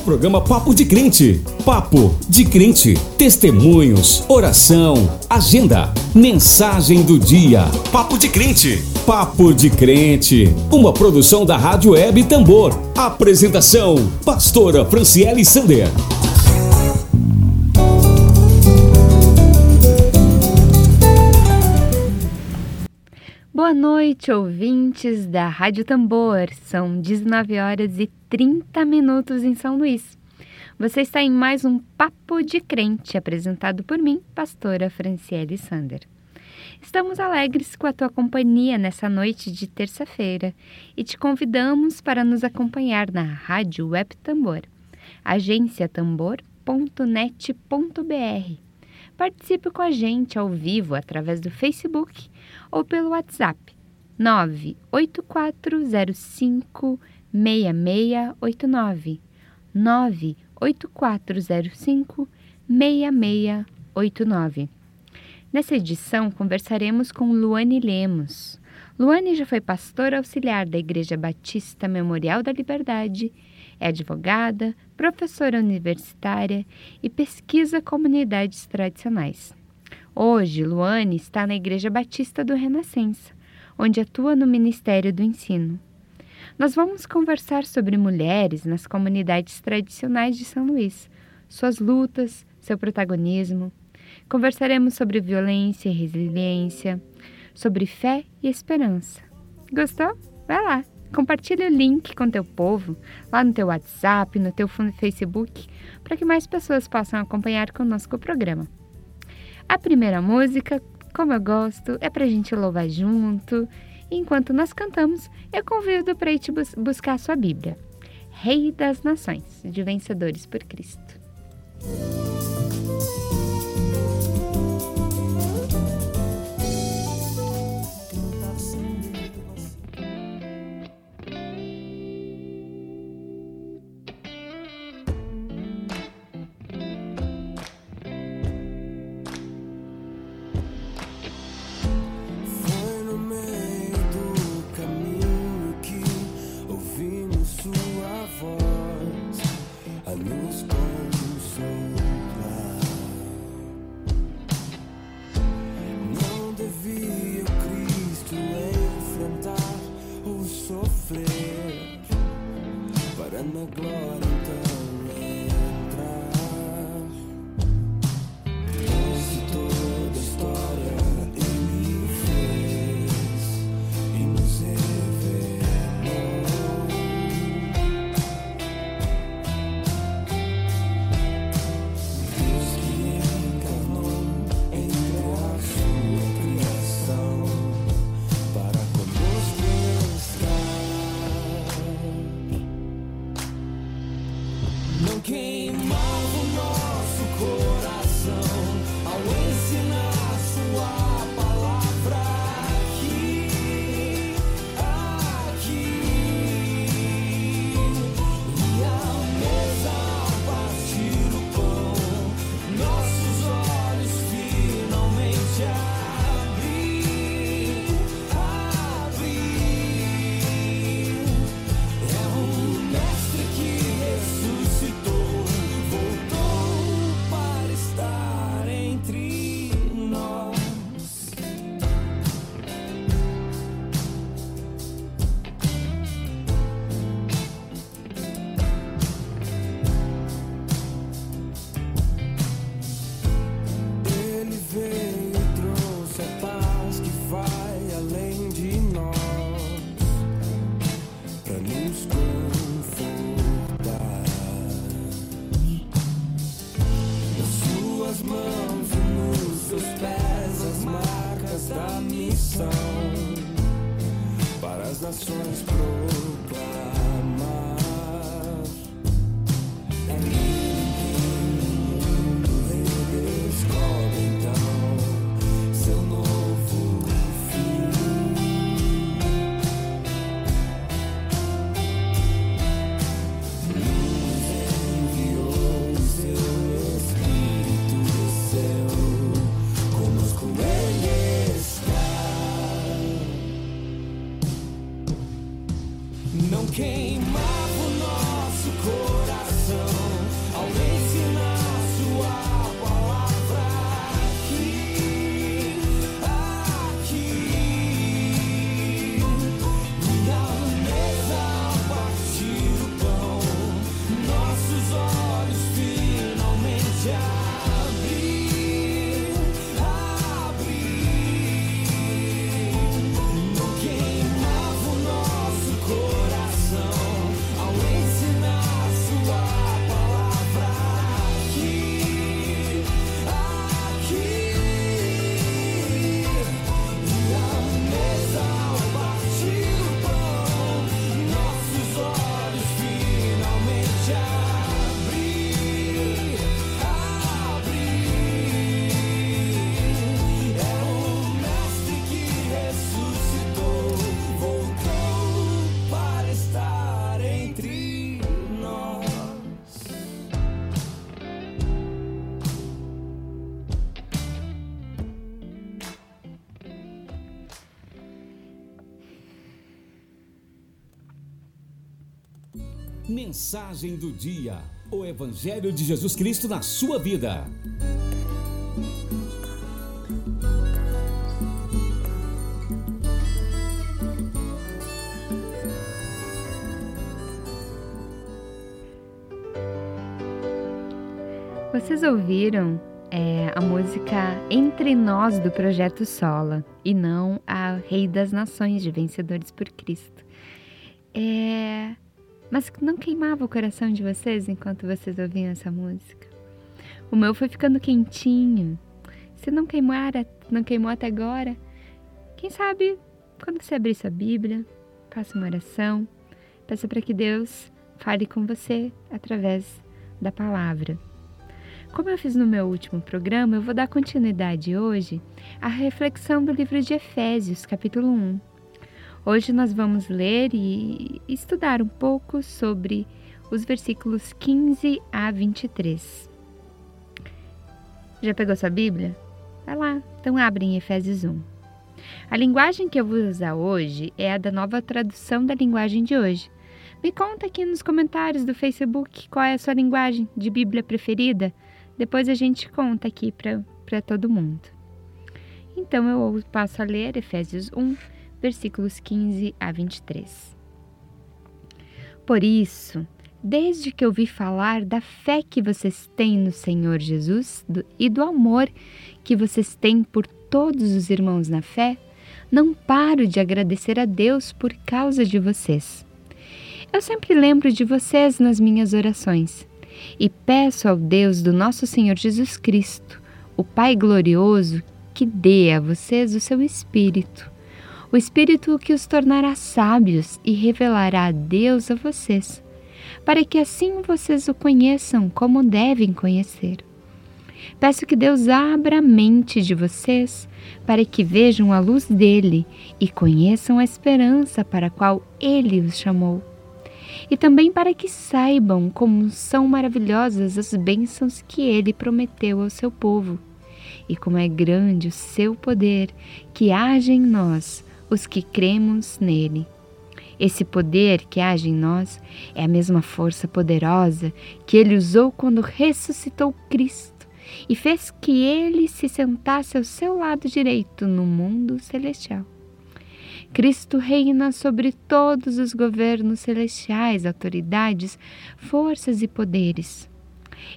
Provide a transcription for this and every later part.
O programa Papo de Crente. Papo de Crente. Testemunhos, oração, agenda, mensagem do dia. Papo de Crente. Papo de Crente. Uma produção da Rádio Web Tambor. Apresentação: Pastora Franciele Sander. Boa noite, ouvintes da Rádio Tambor. São 19 horas e 30 minutos em São Luís. Você está em mais um Papo de Crente, apresentado por mim, pastora Franciele Sander. Estamos alegres com a tua companhia nessa noite de terça-feira e te convidamos para nos acompanhar na Rádio Web Tambor, agenciatambor.net.br. Participe com a gente ao vivo através do Facebook ou pelo WhatsApp 98405 6689 98405 6689. Nessa edição conversaremos com Luane Lemos. Luane já foi pastora auxiliar da Igreja Batista Memorial da Liberdade, é advogada, professora universitária e pesquisa comunidades tradicionais. Hoje, Luane está na Igreja Batista do Renascença, onde atua no Ministério do Ensino. Nós vamos conversar sobre mulheres nas comunidades tradicionais de São Luís, suas lutas, seu protagonismo. Conversaremos sobre violência e resiliência, sobre fé e esperança. Gostou? Vai lá, compartilhe o link com teu povo, lá no teu WhatsApp, no teu Facebook, para que mais pessoas possam acompanhar conosco o programa. A primeira música, como eu gosto, é para a gente louvar junto. Enquanto nós cantamos, eu convido para ir te bus buscar a sua Bíblia. Rei das Nações, de Vencedores por Cristo. Mensagem do dia. O Evangelho de Jesus Cristo na sua vida. Vocês ouviram é, a música Entre Nós do Projeto Sola e não a Rei das Nações de Vencedores por Cristo. É, mas não queimava o coração de vocês enquanto vocês ouviam essa música? O meu foi ficando quentinho. Se não queimar, não queimou até agora, quem sabe quando você abrir sua Bíblia, faça uma oração, peça para que Deus fale com você através da palavra. Como eu fiz no meu último programa, eu vou dar continuidade hoje à reflexão do livro de Efésios, capítulo 1. Hoje nós vamos ler e estudar um pouco sobre os versículos 15 a 23. Já pegou sua Bíblia? Vai lá, então abre em Efésios 1. A linguagem que eu vou usar hoje é a da nova tradução da linguagem de hoje. Me conta aqui nos comentários do Facebook qual é a sua linguagem de Bíblia preferida. Depois a gente conta aqui para todo mundo. Então eu passo a ler Efésios 1, versículos 15 a 23. Por isso, desde que ouvi falar da fé que vocês têm no Senhor Jesus do, e do amor que vocês têm por todos os irmãos na fé, não paro de agradecer a Deus por causa de vocês. Eu sempre lembro de vocês nas minhas orações e peço ao Deus do nosso Senhor Jesus Cristo, o Pai glorioso, que dê a vocês o seu Espírito, o Espírito que os tornará sábios e revelará a Deus a vocês, para que assim vocês o conheçam como devem conhecer. Peço que Deus abra a mente de vocês para que vejam a luz dele e conheçam a esperança para a qual ele os chamou e também para que saibam como são maravilhosas as bênçãos que ele prometeu ao seu povo, e como é grande o seu poder que age em nós, os que cremos nele. Esse poder que age em nós é a mesma força poderosa que ele usou quando ressuscitou Cristo e fez que ele se sentasse ao seu lado direito no mundo celestial. Cristo reina sobre todos os governos celestiais, autoridades, forças e poderes.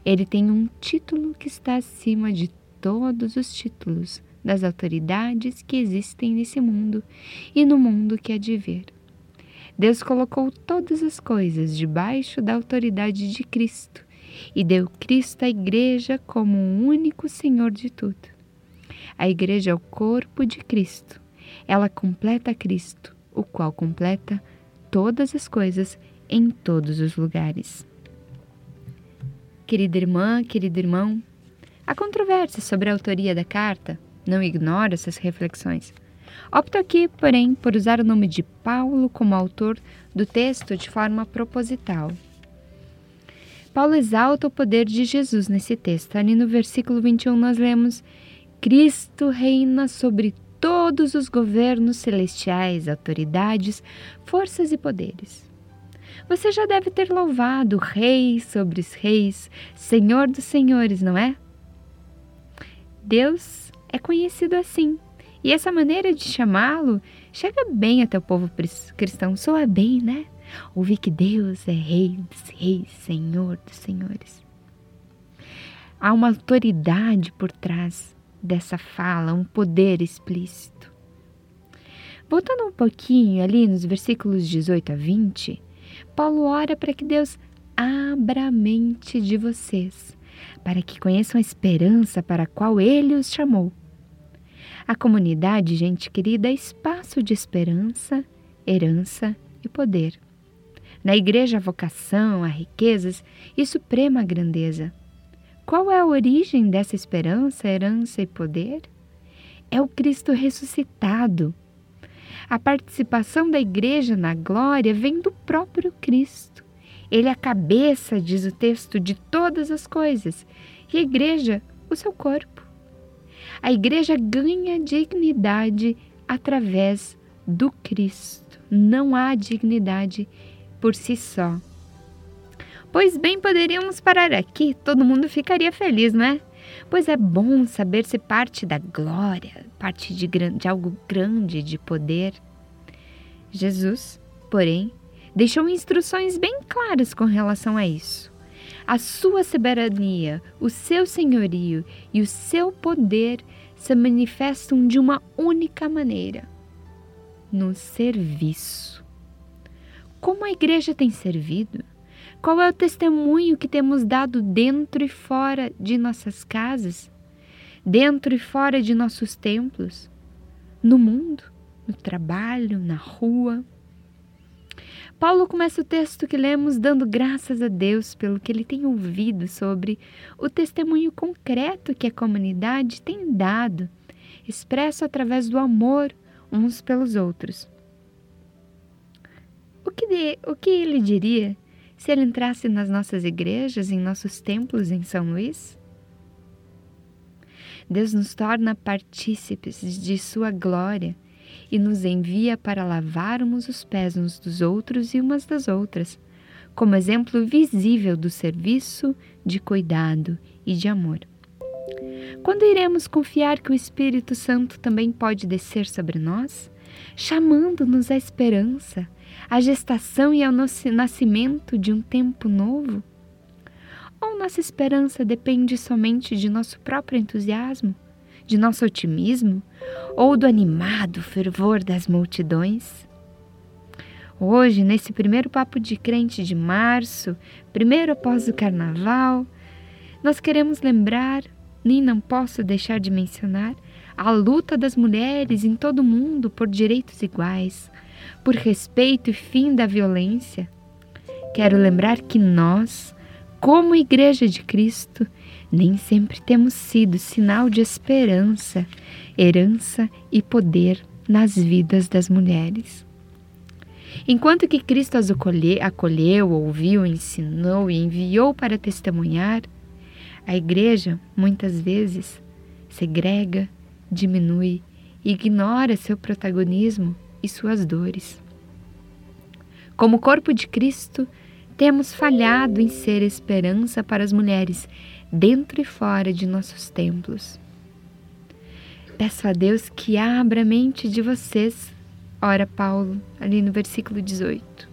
Ele tem um título que está acima de todos os títulos das autoridades que existem nesse mundo e no mundo que há de vir. Deus colocou todas as coisas debaixo da autoridade de Cristo e deu Cristo à Igreja como o único Senhor de tudo. A Igreja é o corpo de Cristo ela completa Cristo, o qual completa todas as coisas em todos os lugares. Querida irmã, querido irmão, há controvérsia sobre a autoria da carta, não ignoro essas reflexões. Opto aqui, porém, por usar o nome de Paulo como autor do texto de forma proposital. Paulo exalta o poder de Jesus nesse texto. Ali no versículo 21 nós lemos: Cristo reina sobre todos os governos celestiais, autoridades, forças e poderes. Você já deve ter louvado Rei sobre os reis, Senhor dos senhores, não é? Deus é conhecido assim, e essa maneira de chamá-lo chega bem até o povo cristão, soa bem, né? Ouvir que Deus é Rei dos reis, Senhor dos senhores. Há uma autoridade por trás dessa fala, um poder explícito. Voltando um pouquinho ali nos versículos 18 a 20, Paulo ora para que Deus abra a mente de vocês, para que conheçam a esperança para a qual ele os chamou. A comunidade, gente querida, é espaço de esperança, herança e poder. Na igreja, a vocação, a riquezas e suprema grandeza. Qual é a origem dessa esperança, herança e poder? É o Cristo ressuscitado. A participação da igreja na glória vem do próprio Cristo. Ele é a cabeça, diz o texto, de todas as coisas, e a igreja, o seu corpo. A igreja ganha dignidade através do Cristo. Não há dignidade por si só. Pois bem, poderíamos parar aqui, todo mundo ficaria feliz, não é? Pois é bom saber-se parte da glória, parte de, de algo grande, de poder. Jesus, porém, deixou instruções bem claras com relação a isso. A sua soberania, o seu senhorio e o seu poder se manifestam de uma única maneira: no serviço. Como a igreja tem servido? Qual é o testemunho que temos dado dentro e fora de nossas casas, dentro e fora de nossos templos, no mundo, no trabalho, na rua? Paulo começa o texto que lemos dando graças a Deus pelo que ele tem ouvido sobre o testemunho concreto que a comunidade tem dado, expresso através do amor uns pelos outros. O que, de, o que ele diria se ele entrasse nas nossas igrejas, em nossos templos em São Luís? Deus nos torna partícipes de Sua glória e nos envia para lavarmos os pés uns dos outros e umas das outras, como exemplo visível do serviço, de cuidado e de amor. Quando iremos confiar que o Espírito Santo também pode descer sobre nós, chamando-nos à esperança, à gestação e ao nascimento de um tempo novo? Ou nossa esperança depende somente de nosso próprio entusiasmo, de nosso otimismo ou do animado fervor das multidões? Hoje, nesse primeiro papo de crente de março, primeiro após o carnaval, nós queremos lembrar, nem não posso deixar de mencionar, a luta das mulheres em todo o mundo por direitos iguais, por respeito e fim da violência. Quero lembrar que nós, como Igreja de Cristo, nem sempre temos sido sinal de esperança, herança e poder nas vidas das mulheres. Enquanto que Cristo as acolheu, ouviu, ensinou e enviou para testemunhar, a Igreja, muitas vezes, segrega, diminui, ignora seu protagonismo e suas dores. Como corpo de Cristo, temos falhado em ser esperança para as mulheres dentro e fora de nossos templos. Peço a Deus que abra a mente de vocês, ora Paulo, ali no versículo 18.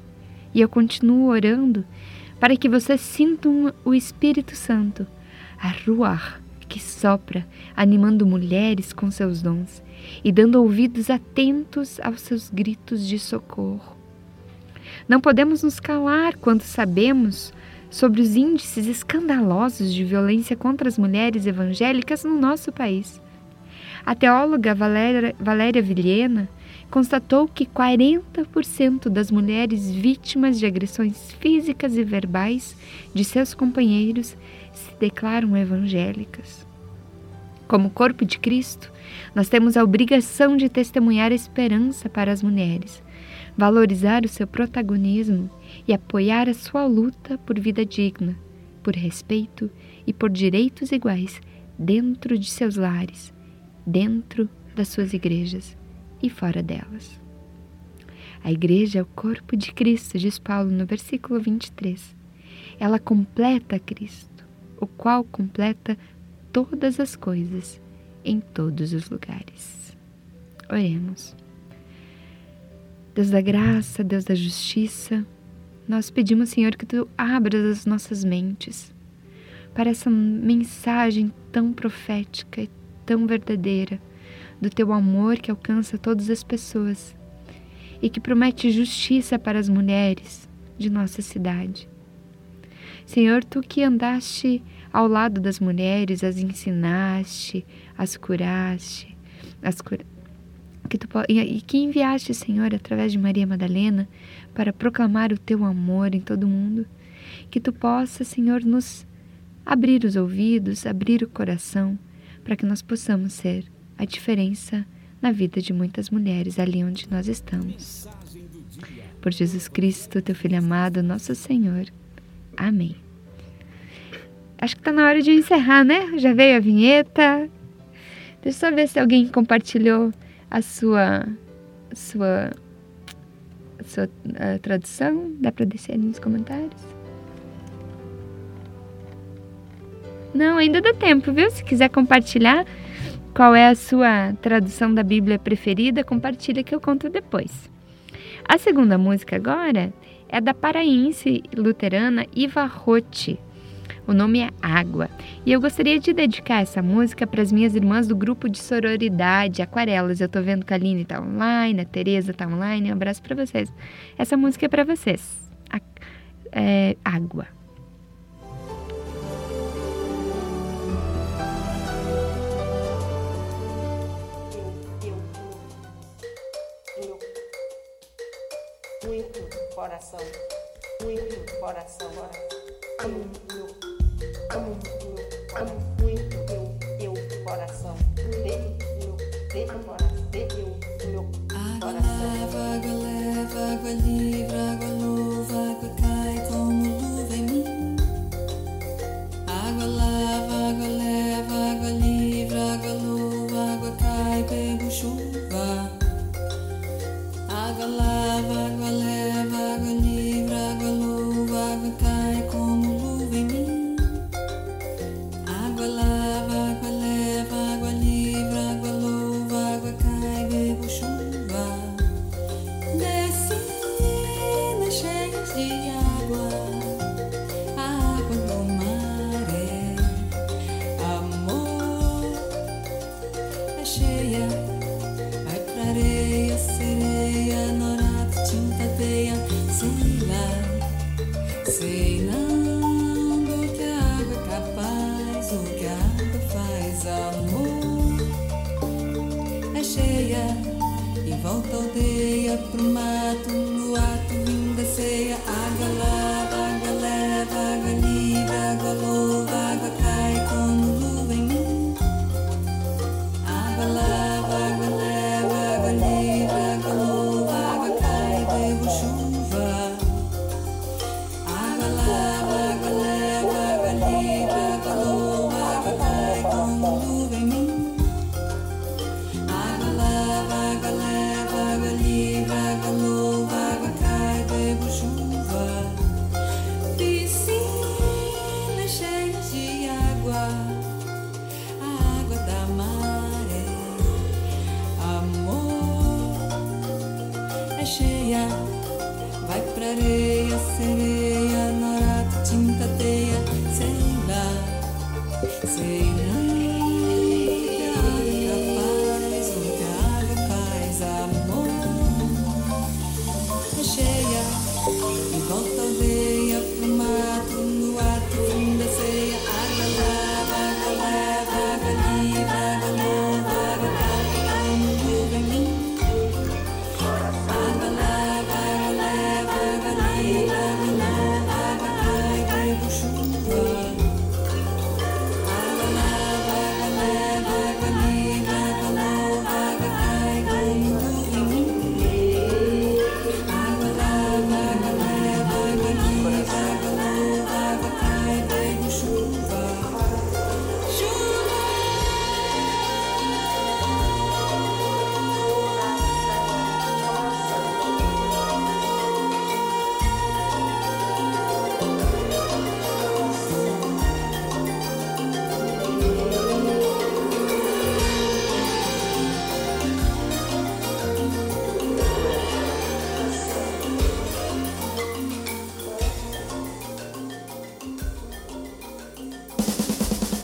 E eu continuo orando para que vocês sintam o Espírito Santo, a Ruach, que sopra, animando mulheres com seus dons e dando ouvidos atentos aos seus gritos de socorro. Não podemos nos calar quando sabemos sobre os índices escandalosos de violência contra as mulheres evangélicas no nosso país. A teóloga Valéria, Valéria Vilhena constatou que 40% das mulheres vítimas de agressões físicas e verbais de seus companheiros se declaram evangélicas. Como corpo de Cristo, nós temos a obrigação de testemunhar a esperança para as mulheres, valorizar o seu protagonismo e apoiar a sua luta por vida digna, por respeito e por direitos iguais dentro de seus lares, dentro das suas igrejas e fora delas. A igreja é o corpo de Cristo, diz Paulo no versículo 23. Ela completa Cristo, o qual completa todas as coisas em todos os lugares. Oremos. Deus da graça, Deus da justiça, nós pedimos, Senhor, que tu abras as nossas mentes para essa mensagem tão profética e tão verdadeira do teu amor que alcança todas as pessoas e que promete justiça para as mulheres de nossa cidade. Senhor, tu que andaste ao lado das mulheres, as ensinaste, as curaste, as cur... que tu, e que enviaste, Senhor, através de Maria Madalena, para proclamar o teu amor em todo o mundo, que tu possa, Senhor, nos abrir os ouvidos, abrir o coração, para que nós possamos ser a diferença na vida de muitas mulheres ali onde nós estamos. Por Jesus Cristo, teu Filho amado, nosso Senhor. Amém. Acho que está na hora de encerrar, né? Já veio a vinheta. Deixa eu só ver se alguém compartilhou a sua sua sua uh, tradução? Dá para descer nos comentários? Não, ainda dá tempo, viu? Se quiser compartilhar qual é a sua tradução da Bíblia preferida, compartilha que eu conto depois. A segunda música agora é da paraense luterana Iva Rotti, o nome é Água. E eu gostaria de dedicar essa música para as minhas irmãs do grupo de sororidade Aquarelas. Eu tô vendo que a Aline tá online, a Tereza tá online. Um abraço para vocês. Essa música é para vocês. A, é, água. muito coração, muito coração, meu, amo amo muito meu, meu coração, de meu, de coração, de meu, meu coração. Água leva, água leva, água livre, água louva, água cai como luva em mim. Água lava, água leva, água livre, água louva, água cai, pego chuva. Água lava, água leva,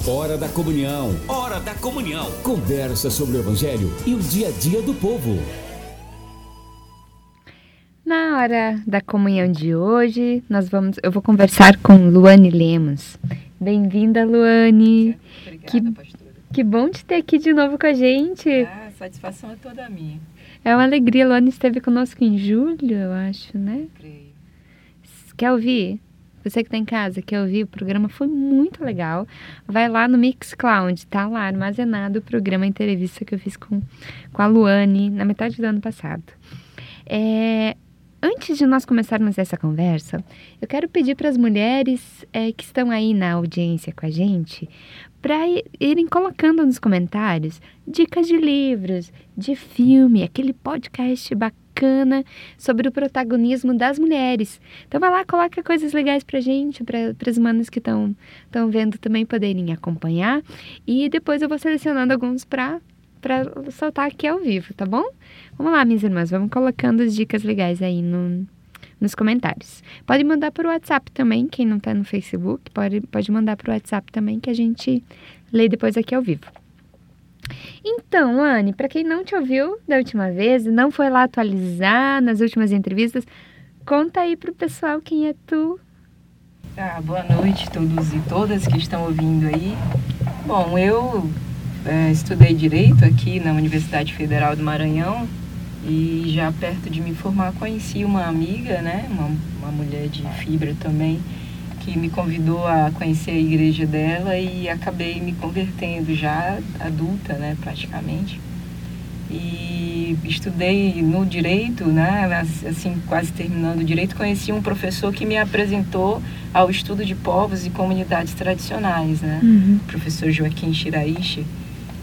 Hora da comunhão. Hora da comunhão. Conversa sobre o evangelho e o dia a dia do povo. Na hora da comunhão de hoje, nós vamos, eu vou conversar com Luane Lemos. Bem-vinda, Luane. Obrigada, Que- pastora. Que bom te ter aqui de novo com a gente. Ah, a satisfação é toda minha, É uma alegria. Luane esteve conosco em julho, eu acho, né? creio. Quer ouvir? Você que está em casa, quer ouvir? O programa foi muito legal. Vai lá no Mixcloud, tá lá armazenado o programa entrevista que eu fiz com, com a Luane na metade do ano passado. É, antes de nós começarmos essa conversa, eu quero pedir para as mulheres é, que estão aí na audiência com a gente para irem colocando nos comentários dicas de livros, de filme, aquele podcast bacana bacana sobre o protagonismo das mulheres. Então vai lá, coloca coisas legais pra gente, para as manas que estão vendo também poderem acompanhar. E depois eu vou selecionando alguns para para soltar aqui ao vivo, tá bom? Vamos lá, minhas irmãs, vamos colocando as dicas legais aí no, nos comentários. Pode mandar por WhatsApp também, quem não está no Facebook, pode, pode mandar por WhatsApp também, que a gente lê depois aqui ao vivo. Então, Anne, para quem não te ouviu da última vez, não foi lá atualizar nas últimas entrevistas, conta aí pro pessoal quem é tu. Ah, boa noite a todos e todas que estão ouvindo aí. Bom, eu é, estudei Direito aqui na Universidade Federal do Maranhão e já perto de me formar conheci uma amiga, né, uma, uma mulher de fibra também, que me convidou a conhecer a igreja dela e acabei me convertendo já adulta, né, praticamente. E estudei no direito, né, assim, quase terminando o direito, conheci um professor que me apresentou ao estudo de povos e comunidades tradicionais, né, uhum. o professor Joaquim Shiraishi.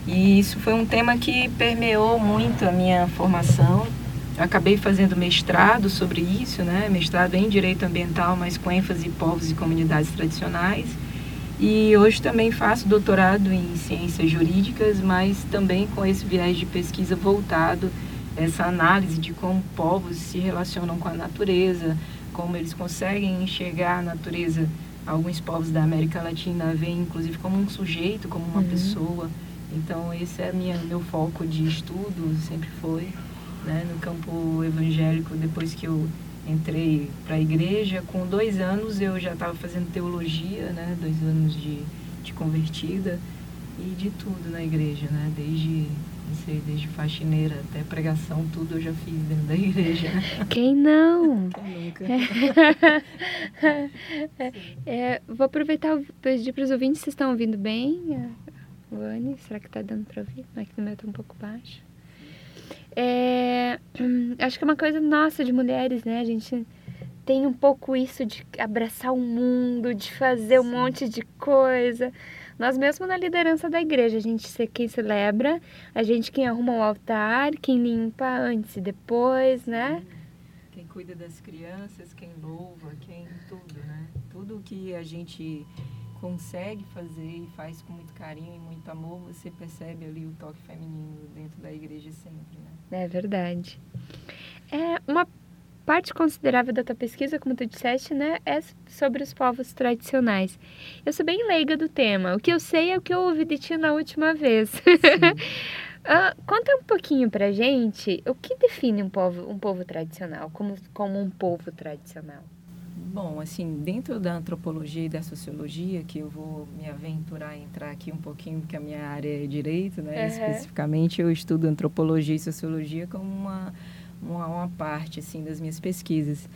E isso foi um tema que permeou muito a minha formação. Acabei fazendo mestrado sobre isso, né? mestrado em Direito Ambiental, mas com ênfase em povos e comunidades tradicionais. E hoje também faço doutorado em Ciências Jurídicas, mas também com esse viés de pesquisa voltado essa análise de como povos se relacionam com a natureza, como eles conseguem enxergar a natureza. Alguns povos da América Latina veem, inclusive, como um sujeito, como uma uhum. pessoa. Então esse é minha, meu foco de estudo, sempre foi, né, no campo evangélico, depois que eu entrei para a igreja, com dois anos eu já estava fazendo teologia, né, dois anos de, de convertida e de tudo na igreja, né, desde não sei, desde faxineira até pregação, tudo eu já fiz dentro da igreja. Quem não? Quem nunca? é, vou aproveitar e pedir para os ouvintes, vocês estão ouvindo bem? Luane, será que tá dando para ouvir? Aqui no meu tá um pouco baixo. É, acho que é uma coisa nossa de mulheres, né? A gente tem um pouco isso de abraçar o mundo, de fazer um monte de coisa. Nós mesmos na liderança da igreja, a gente quem celebra, a gente quem arruma o altar, quem limpa antes e depois, né? Quem cuida das crianças, quem louva, quem tudo, né? Tudo que a gente consegue fazer e faz com muito carinho e muito amor, você percebe ali o toque feminino dentro da igreja sempre, né? É verdade. É uma parte considerável da tua pesquisa, como tu disseste, né, é sobre os povos tradicionais. Eu sou bem leiga do tema. O que eu sei é o que eu ouvi de ti na última vez. uh, conta um pouquinho pra gente o que define um povo, um povo tradicional, como, como um povo tradicional. Bom, assim, dentro da antropologia e da sociologia, que eu vou me aventurar a entrar aqui um pouquinho, porque a minha área é direito, né? Uhum. Especificamente, eu estudo antropologia e sociologia como uma, uma, uma parte, assim, das minhas pesquisas.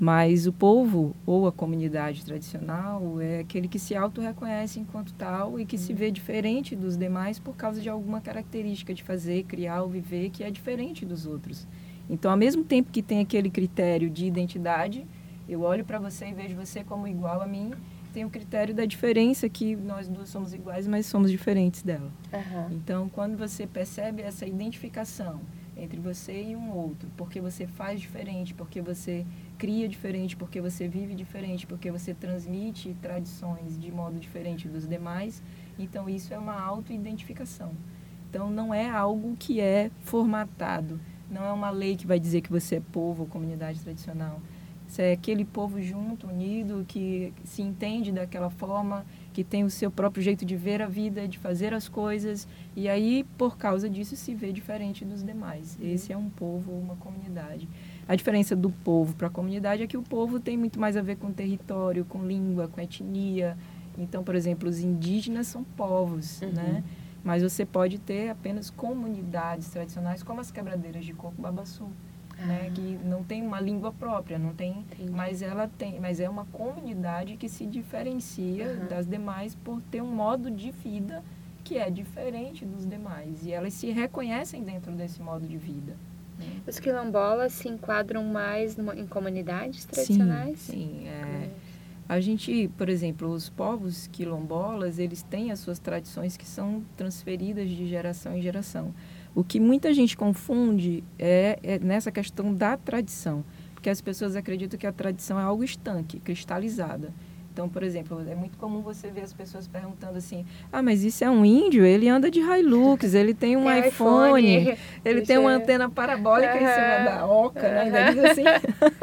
Mas o povo ou a comunidade tradicional é aquele que se auto-reconhece enquanto tal e que se vê diferente dos demais por causa de alguma característica de fazer, criar ou viver que é diferente dos outros. Então, ao mesmo tempo que tem aquele critério de identidade, eu olho para você e vejo você como igual a mim, tem o critério da diferença que nós duas somos iguais, mas somos diferentes dela. Uhum. Então, quando você percebe essa identificação entre você e um outro, porque você faz diferente, porque você cria diferente, porque você vive diferente, porque você transmite tradições de modo diferente dos demais, então isso é uma auto-identificação. Então, não é algo que é formatado, não é uma lei que vai dizer que você é povo ou comunidade tradicional se é aquele povo junto, unido, que se entende daquela forma, que tem o seu próprio jeito de ver a vida, de fazer as coisas, e aí, por causa disso, se vê diferente dos demais. Esse é um povo, uma comunidade. A diferença do povo para a comunidade é que o povo tem muito mais a ver com território, com língua, com etnia. Então, por exemplo, os indígenas são povos, uhum. né? Mas você pode ter apenas comunidades tradicionais, como as quebradeiras de coco babaçu né, que não tem uma língua própria, não tem, Entendi. mas ela tem, mas é uma comunidade que se diferencia uhum. das demais por ter um modo de vida que é diferente dos demais e elas se reconhecem dentro desse modo de vida. Né? Os quilombolas se enquadram mais numa, em comunidades tradicionais? Sim, sim é, a gente, por exemplo, os povos quilombolas, eles têm as suas tradições que são transferidas de geração em geração. O que muita gente confunde é, é nessa questão da tradição, porque as pessoas acreditam que a tradição é algo estanque, cristalizada. Então, por exemplo, é muito comum você ver as pessoas perguntando assim: ah, mas isso é um índio? Ele anda de Hilux, ele tem um tem iPhone, iPhone, ele tem uma é... antena parabólica em cima da oca, né? Ainda diz assim.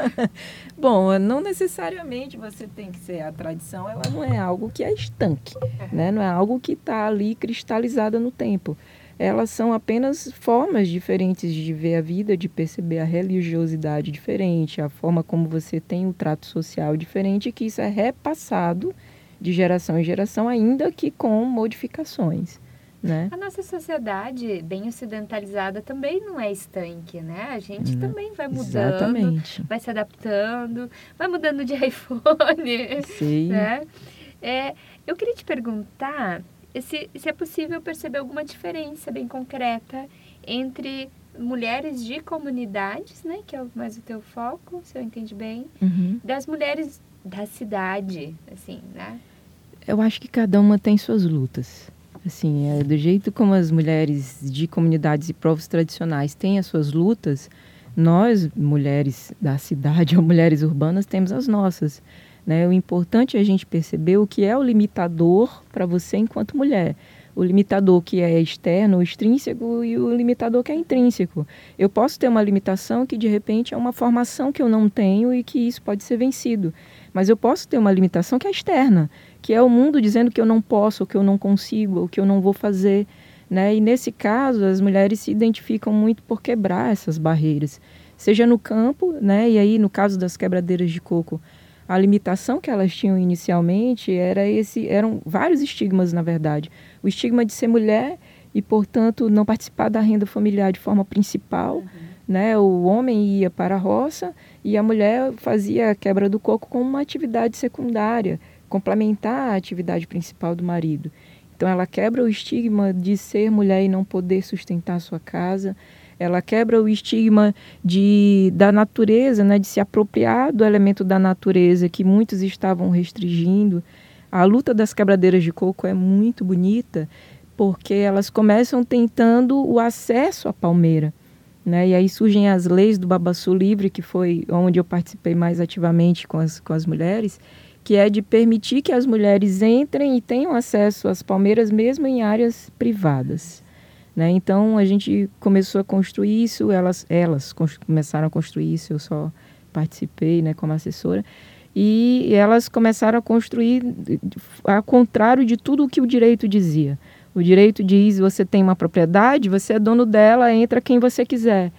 Bom, não necessariamente você tem que ser a tradição, ela não é algo que é estanque, né? Não é algo que está ali cristalizada no tempo elas são apenas formas diferentes de ver a vida, de perceber a religiosidade diferente, a forma como você tem o trato social diferente, que isso é repassado de geração em geração, ainda que com modificações. Né? A nossa sociedade bem ocidentalizada também não é estanque, né? A gente hum, também vai mudando, exatamente. vai se adaptando, vai mudando de iPhone, Sim. né? É, eu queria te perguntar se, se é possível perceber alguma diferença bem concreta entre mulheres de comunidades, né, que é mais o teu foco, se eu entendi bem, uhum. das mulheres da cidade, assim, né? Eu acho que cada uma tem suas lutas. Assim, é, do jeito como as mulheres de comunidades e povos tradicionais têm as suas lutas, nós, mulheres da cidade ou mulheres urbanas, temos as nossas. Né? O importante é a gente perceber o que é o limitador para você enquanto mulher. O limitador que é externo, extrínseco, e o limitador que é intrínseco. Eu posso ter uma limitação que, de repente, é uma formação que eu não tenho e que isso pode ser vencido. Mas eu posso ter uma limitação que é externa, que é o mundo dizendo que eu não posso, que eu não consigo, ou que eu não vou fazer. Né? E nesse caso, as mulheres se identificam muito por quebrar essas barreiras, seja no campo, né? e aí no caso das quebradeiras de coco, a limitação que elas tinham inicialmente era esse, eram vários estigmas, na verdade. O estigma de ser mulher e, portanto, não participar da renda familiar de forma principal. Uhum. Né? O homem ia para a roça e a mulher fazia a quebra do coco como uma atividade secundária, complementar a atividade principal do marido. Então, ela quebra o estigma de ser mulher e não poder sustentar a sua casa ela quebra o estigma de, da natureza, né, de se apropriar do elemento da natureza que muitos estavam restringindo. A luta das quebradeiras de coco é muito bonita porque elas começam tentando o acesso à palmeira. Né? E aí surgem as leis do Babassu Livre, que foi onde eu participei mais ativamente com as, com as mulheres, que é de permitir que as mulheres entrem e tenham acesso às palmeiras mesmo em áreas privadas. Né? Então a gente começou a construir isso, elas, elas começaram a construir isso, eu só participei né, como assessora. E elas começaram a construir ao contrário de tudo o que o direito dizia. O direito diz: você tem uma propriedade, você é dono dela, entra quem você quiser.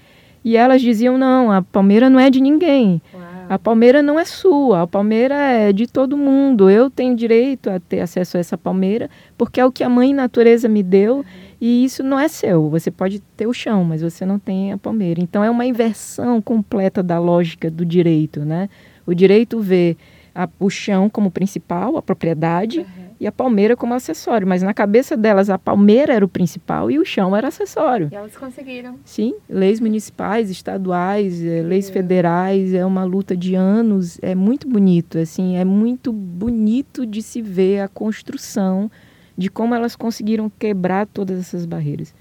E elas diziam: não, a palmeira não é de ninguém. Uau. A palmeira não é sua, a palmeira é de todo mundo. Eu tenho direito a ter acesso a essa palmeira porque é o que a mãe natureza me deu. Uhum e isso não é seu. Você pode ter o chão, mas você não tem a palmeira. Então é uma inversão completa da lógica do direito, né? O direito vê a, o chão como principal, a propriedade, uhum. e a palmeira como acessório. Mas na cabeça delas, a palmeira era o principal e o chão era acessório. E elas conseguiram. Sim, leis municipais, estaduais, é, leis federais, é uma luta de anos. É muito bonito, assim, é muito bonito de se ver a construção de como elas conseguiram quebrar todas essas barreiras.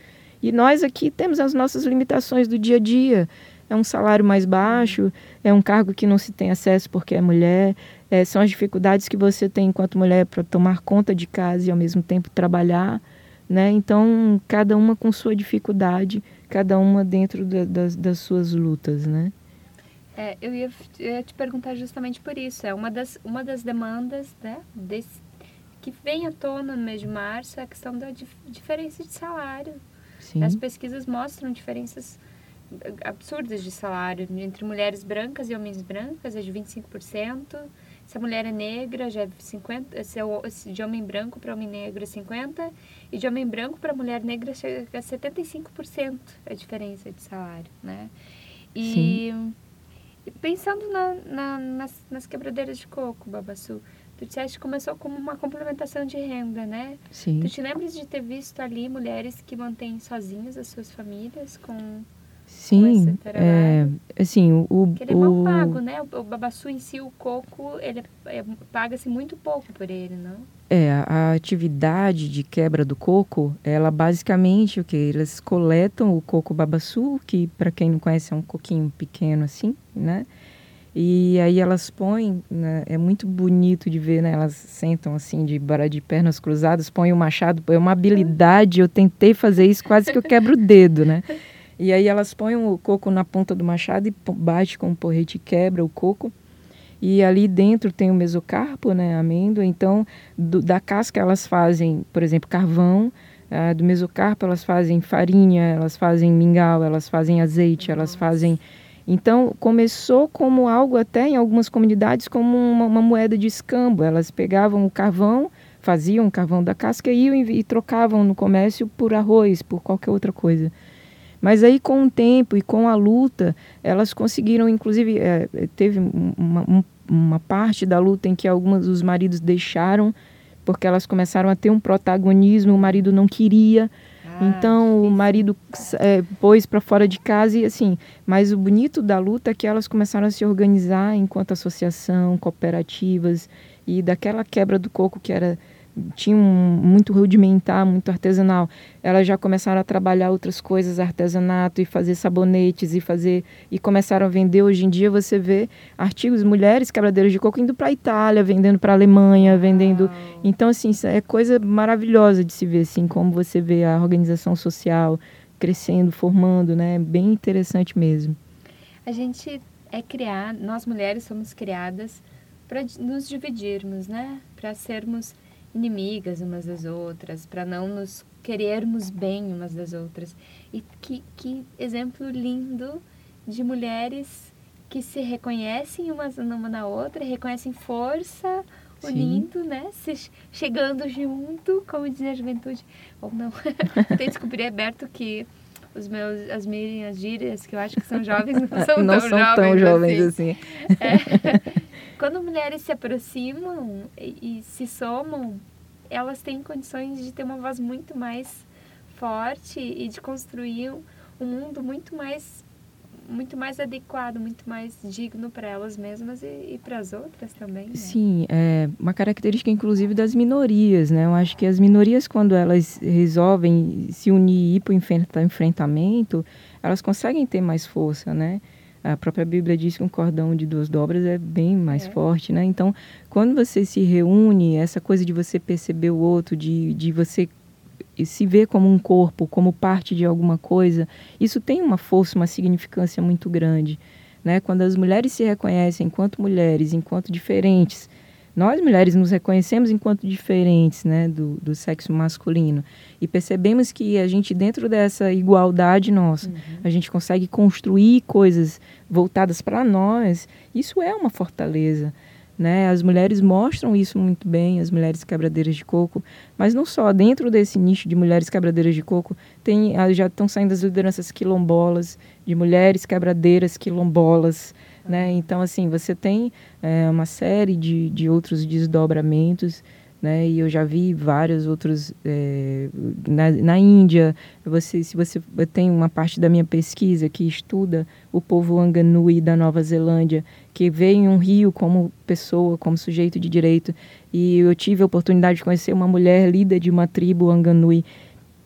E nós aqui temos as nossas limitações do dia a dia. É um salário mais baixo, é um cargo que não se tem acesso porque é mulher, é, são as dificuldades que você tem enquanto mulher para tomar conta de casa e ao mesmo tempo trabalhar. Né? Então, cada uma com sua dificuldade, cada uma dentro da, das, das suas lutas. Né? É, eu, ia, eu, ia, te perguntar justamente por isso. É uma das, uma das demandas né, desse, que vem à tona no mês de março é a questão da dif diferença de salário. Sim. As pesquisas mostram diferenças absurdas de salário entre mulheres brancas e homens brancas, é de 25%. Se a mulher é negra, já é 50%. Se, é, se de homem branco para homem negro é 50%. E de homem branco para mulher negra chega a 75% a diferença de salário, né? E, Sim. pensando na, na, nas, nas quebradeiras de coco, Babassu, Tu disseste que começou como uma complementação de renda, né? Sim. Tu te lembras de ter visto ali mulheres que mantêm sozinhas as suas famílias com Sim, é, assim, o... Porque ele é mal pago, né? O, o babaçu em si, o coco, ele é, paga-se muito pouco por ele, não? É, a atividade de quebra do coco, ela basicamente o que? Eles coletam o coco babaçu, que para quem não conhece é um coquinho pequeno assim, né? E aí elas põem, né, é muito bonito de ver, né? Elas sentam assim de, de pernas cruzadas, põem o machado, é uma habilidade, eu tentei fazer isso, quase que eu quebro o dedo, né? E aí elas põem o coco na ponta do machado e bate com o porrete e quebra o coco. E ali dentro tem o mesocarpo, né, amêndoa. Então, do, da casca elas fazem, por exemplo, carvão. Uh, do mesocarpo elas fazem farinha, elas fazem mingau, elas fazem azeite, elas fazem então, começou como algo, até em algumas comunidades, como uma, uma moeda de escambo. Elas pegavam o carvão, faziam o carvão da casca e, e, trocavam no comércio por arroz, por qualquer outra coisa. Mas aí, com o tempo e com a luta, elas conseguiram, inclusive, é, teve uma, um, uma parte da luta em que alguns dos maridos deixaram, porque elas começaram a ter um protagonismo, o marido não queria, então o marido é, pôs para fora de casa e assim. Mas o bonito da luta é que elas começaram a se organizar enquanto associação, cooperativas e daquela quebra do coco que era tinha um, muito rudimentar, muito artesanal. Elas já começaram a trabalhar outras coisas, artesanato e fazer sabonetes e fazer e começaram a vender. Hoje em dia você vê artigos mulheres quebradeiras de coco indo para a Itália, vendendo para a Alemanha, vendendo. Então assim é coisa maravilhosa de se ver assim como você vê a organização social crescendo, formando, né? Bem interessante mesmo. A gente é criar, nós mulheres somos criadas para nos dividirmos, né? Para sermos inimigas umas das outras, para não nos querermos bem umas das outras. E que, que exemplo lindo de mulheres que se reconhecem umas uma na outra, reconhecem força, unindo, Sim. né? Se, chegando junto, como dizia a juventude. Ou não. Tem descobrir aberto que os meus, as minhas gírias, que eu acho que são jovens, não são não tão são jovens, tão jovens assim. assim. É. Quando mulheres se aproximam e, e se somam, elas têm condições de ter uma voz muito mais forte e de construir um mundo muito mais muito mais adequado, muito mais digno para elas mesmas e, e para as outras também. Né? Sim, é uma característica inclusive das minorias, né? Eu acho que as minorias quando elas resolvem se unir e ir para o enfrentamento, elas conseguem ter mais força, né? A própria Bíblia diz que um cordão de duas dobras é bem mais é. forte, né? Então, quando você se reúne, essa coisa de você perceber o outro, de, de você se ver como um corpo, como parte de alguma coisa, isso tem uma força, uma significância muito grande. Né? Quando as mulheres se reconhecem enquanto mulheres, enquanto diferentes, nós mulheres nos reconhecemos enquanto diferentes né, do, do sexo masculino e percebemos que a gente dentro dessa igualdade nossa uhum. a gente consegue construir coisas voltadas para nós isso é uma fortaleza né? As mulheres mostram isso muito bem, as mulheres quebradeiras de coco, mas não só, dentro desse nicho de mulheres quebradeiras de coco, tem, ah, já estão saindo as lideranças quilombolas, de mulheres quebradeiras quilombolas, né? Então, assim, você tem é, uma série de, de outros desdobramentos, né? E eu já vi vários outros é, na, na Índia. Você, se você tem uma parte da minha pesquisa que estuda o povo Anganui da Nova Zelândia, que veio em um rio como pessoa, como sujeito de direito, e eu tive a oportunidade de conhecer uma mulher líder de uma tribo Anganui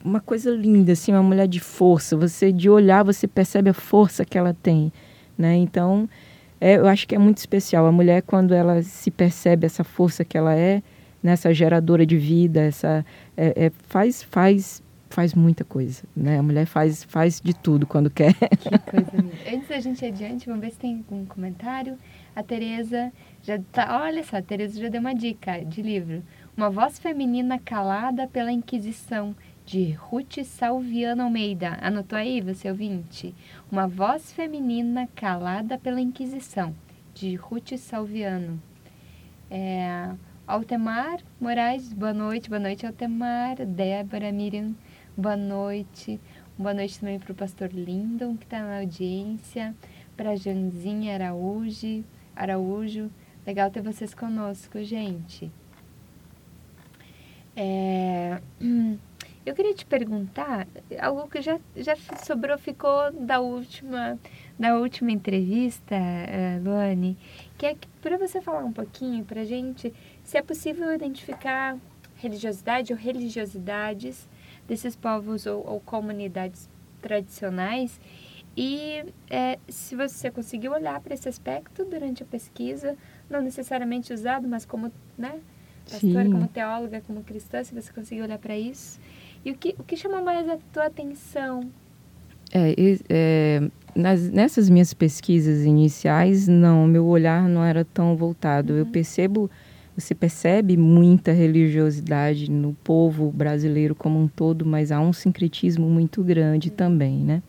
uma coisa linda, assim, uma mulher de força. Você de olhar você percebe a força que ela tem, né? Então é, eu acho que é muito especial. A mulher, quando ela se percebe essa força que ela é, nessa geradora de vida, essa é, é, faz faz faz muita coisa, né? A mulher faz faz de tudo quando quer. Que coisa Antes da gente ir adiante, vamos ver se tem um comentário. A Tereza já tá, olha só, a Tereza já deu uma dica de livro. Uma voz feminina calada pela Inquisição, de Ruth Salviano Almeida. Anotou aí, você ouvinte? Uma voz feminina calada pela Inquisição, de Ruth Salviano. É, Altemar Moraes, boa noite. Boa noite, Altemar. Débora, Miriam, boa noite. Boa noite também para o pastor Lindon, que está na audiência. Para Janzinha Araújo, Araújo. Legal ter vocês conosco, gente. É... Eu queria te perguntar algo que já, já sobrou, ficou da última, da última entrevista, uh, Luane, que é para você falar um pouquinho para gente se é possível identificar religiosidade ou religiosidades desses povos ou, ou comunidades tradicionais e é, se você conseguiu olhar para esse aspecto durante a pesquisa, não necessariamente usado, mas como né, pastora, Sim. como teóloga, como cristã, se você conseguiu olhar para isso. E o que, o que chamou mais a tua atenção? É, é, nas, nessas minhas pesquisas iniciais, não, meu olhar não era tão voltado. Uhum. Eu percebo, você percebe muita religiosidade no povo brasileiro como um todo, mas há um sincretismo muito grande uhum. também, né?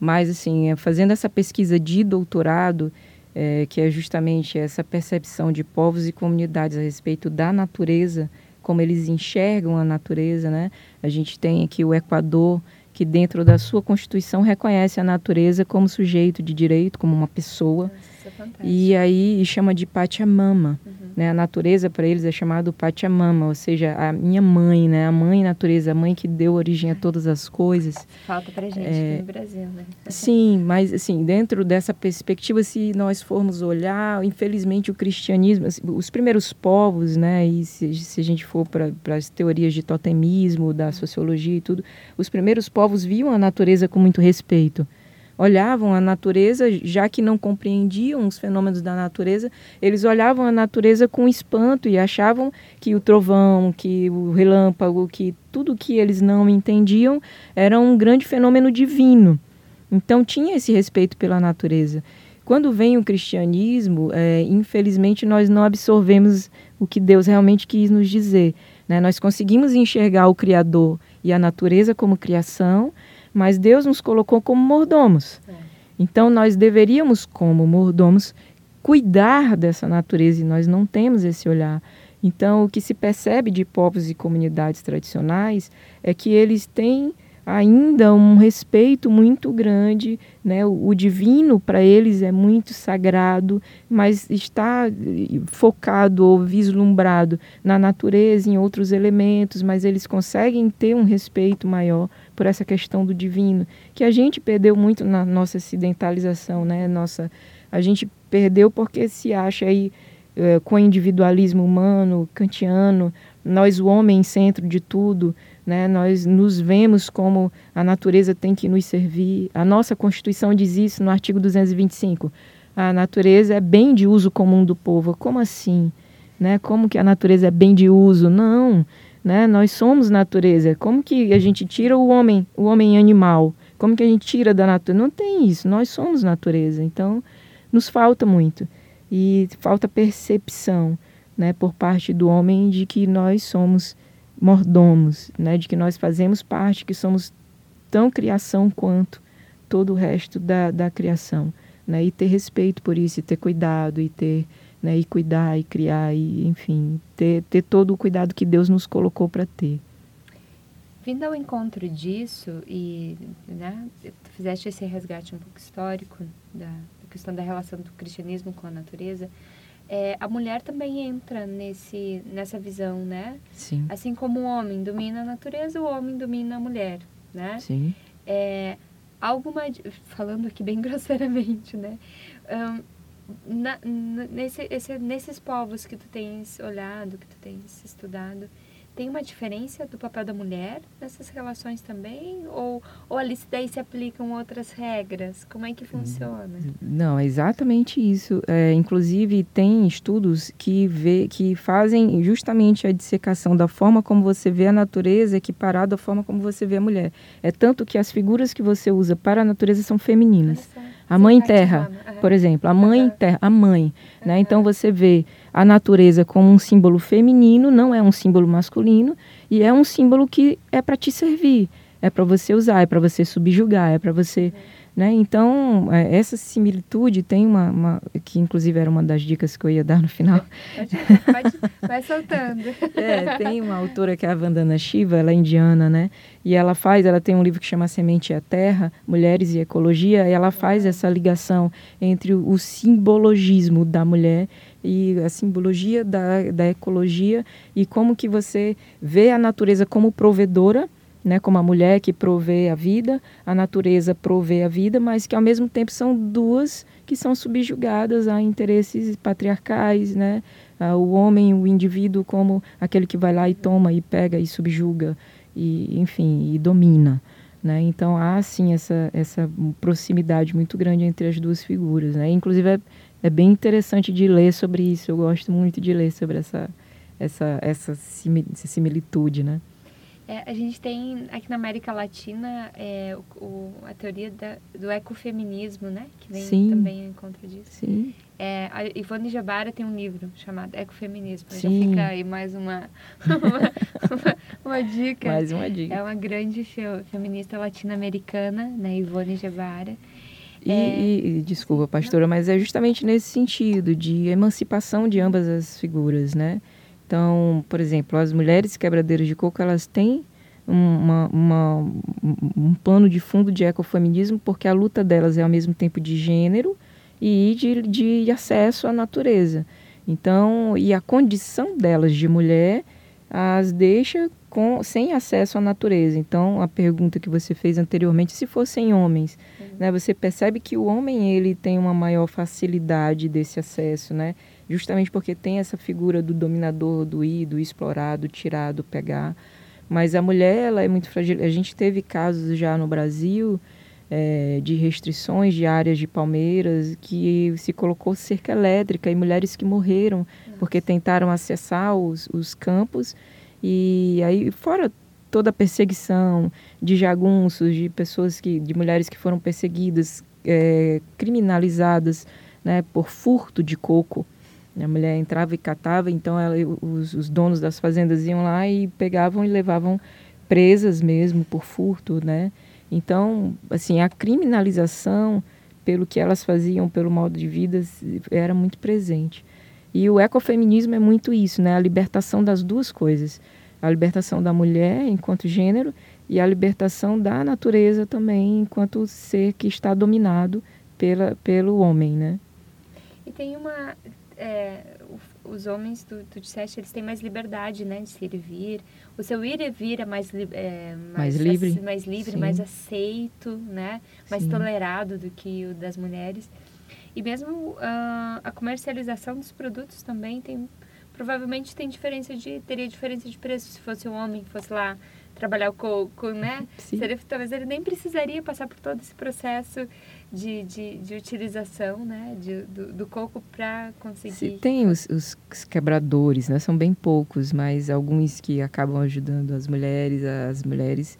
Mas, assim, é, fazendo essa pesquisa de doutorado, é, que é justamente essa percepção de povos e comunidades a respeito da natureza, como eles enxergam a natureza, né? A gente tem aqui o Equador, que dentro da sua constituição reconhece a natureza como sujeito de direito, como uma pessoa. É e aí chama de Pachamama. Uhum. Né? A natureza para eles é chamado Pachamama, ou seja, a minha mãe, né? a mãe natureza, a mãe que deu origem a todas as coisas. Falta para gente é, no Brasil, né? Sim, mas assim, dentro dessa perspectiva, se nós formos olhar, infelizmente o cristianismo, assim, os primeiros povos, né? e se, se a gente for para as teorias de totemismo, da sociologia e tudo, os primeiros povos viam a natureza com muito respeito olhavam a natureza, já que não compreendiam os fenômenos da natureza, eles olhavam a natureza com espanto e achavam que o trovão, que o relâmpago, que tudo que eles não entendiam era um grande fenômeno divino. Então tinha esse respeito pela natureza. Quando vem o cristianismo, é, infelizmente nós não absorvemos o que Deus realmente quis nos dizer. Né? Nós conseguimos enxergar o Criador e a natureza como criação, mas Deus nos colocou como mordomos. É. Então nós deveríamos, como mordomos, cuidar dessa natureza e nós não temos esse olhar. Então o que se percebe de povos e comunidades tradicionais é que eles têm ainda um respeito muito grande, né? O, o divino para eles é muito sagrado, mas está eh, focado ou vislumbrado na natureza, em outros elementos, mas eles conseguem ter um respeito maior por essa questão do divino, que a gente perdeu muito na nossa acidentalização, né? Nossa, a gente perdeu porque se acha aí é, com o individualismo humano, kantiano, nós o homem em centro de tudo, né? Nós nos vemos como a natureza tem que nos servir. A nossa Constituição diz isso no artigo 225. A natureza é bem de uso comum do povo. Como assim? Né? Como que a natureza é bem de uso? Não, né? Nós somos natureza. Como que a gente tira o homem, o homem animal? Como que a gente tira da natureza? Não tem isso. Nós somos natureza. Então, nos falta muito e falta percepção, né, por parte do homem de que nós somos mordomos, né, de que nós fazemos parte, que somos tão criação quanto todo o resto da, da criação. Né, e ter respeito por isso, e ter cuidado, e ter né, e cuidar, e criar, e enfim, ter, ter todo o cuidado que Deus nos colocou para ter. Vindo ao encontro disso, e né, fizeste esse resgate um pouco histórico da, da questão da relação do cristianismo com a natureza, é, a mulher também entra nesse, nessa visão, né? Sim. Assim como o homem domina a natureza, o homem domina a mulher, né? Sim. É, alguma, falando aqui bem grosseiramente, né? Um, na, nesse, esse, nesses povos que tu tens olhado, que tu tens estudado, tem uma diferença do papel da mulher nessas relações também? Ou, ou ali daí se aplicam outras regras? Como é que funciona? Não, é exatamente isso. É, inclusive, tem estudos que, vê, que fazem justamente a dissecação da forma como você vê a natureza equiparada à forma como você vê a mulher. É tanto que as figuras que você usa para a natureza são femininas. A mãe terra, por exemplo, a mãe terra, a mãe, né? Então você vê a natureza como um símbolo feminino, não é um símbolo masculino, e é um símbolo que é para te servir, é para você usar, é para você subjugar, é para você. Né? Então, é, essa similitude tem uma, uma, que inclusive era uma das dicas que eu ia dar no final. Pode, vai soltando. É, tem uma autora que é a Vandana Shiva, ela é indiana, né? E ela faz, ela tem um livro que chama Semente e a Terra, Mulheres e Ecologia, e ela faz essa ligação entre o, o simbologismo da mulher e a simbologia da, da ecologia e como que você vê a natureza como provedora, né, como a mulher que provê a vida, a natureza provê a vida, mas que ao mesmo tempo são duas que são subjugadas a interesses patriarcais, né? O homem, o indivíduo como aquele que vai lá e toma e pega e subjuga e enfim, e domina. Né? Então há sim essa, essa proximidade muito grande entre as duas figuras. Né? Inclusive é, é bem interessante de ler sobre isso. Eu gosto muito de ler sobre essa, essa, essa similitude. Né? É, a gente tem aqui na América Latina é, o, o, a teoria da, do ecofeminismo, né? Que vem Sim. também em contra disso. Sim. É, a Ivone Jabara tem um livro chamado Ecofeminismo. Sim. Já fica aí mais uma, uma, uma, uma, dica. Mais uma dica. É uma grande feminista latino-americana, né? Ivone Jabara. E, é... e, desculpa, pastora, mas é justamente nesse sentido de emancipação de ambas as figuras, né? Então, por exemplo, as mulheres quebradeiras de coco, elas têm uma, uma, um plano de fundo de ecofeminismo, porque a luta delas é ao mesmo tempo de gênero e de, de acesso à natureza. Então, e a condição delas de mulher as deixa com, sem acesso à natureza. Então, a pergunta que você fez anteriormente, se fossem homens, uhum. né, você percebe que o homem ele tem uma maior facilidade desse acesso, né? Justamente porque tem essa figura do dominador, do ir, do explorado, tirado, pegar. Mas a mulher, ela é muito frágil. A gente teve casos já no Brasil é, de restrições de áreas de palmeiras que se colocou cerca elétrica e mulheres que morreram Nossa. porque tentaram acessar os, os campos. E aí, fora toda a perseguição de jagunços, de pessoas que, de mulheres que foram perseguidas, é, criminalizadas né, por furto de coco. A mulher entrava e catava, então ela, os, os, donos das fazendas iam lá e pegavam e levavam presas mesmo por furto, né? Então, assim, a criminalização pelo que elas faziam, pelo modo de vida, era muito presente. E o ecofeminismo é muito isso, né? A libertação das duas coisas. A libertação da mulher enquanto gênero e a libertação da natureza também enquanto ser que está dominado pela, pelo homem, né? E tem uma é, os homens, tu, disseste, eles têm mais liberdade, né, de se ir e vir. O seu ir e vir é mais, é, mais, mais livre, mais, livre mais aceito, né, mais Sim. tolerado do que o das mulheres. E mesmo uh, a comercialização dos produtos também tem, provavelmente tem diferença de, teria diferença de preço se fosse um homem que fosse lá trabalhar o coco, né? Seria, talvez ele nem precisaria passar por todo esse processo de, de, de utilização né, de, do, do coco para conseguir. Sim, tem os, os, quebradores, né? São bem poucos, mas alguns que acabam ajudando as mulheres, as mulheres.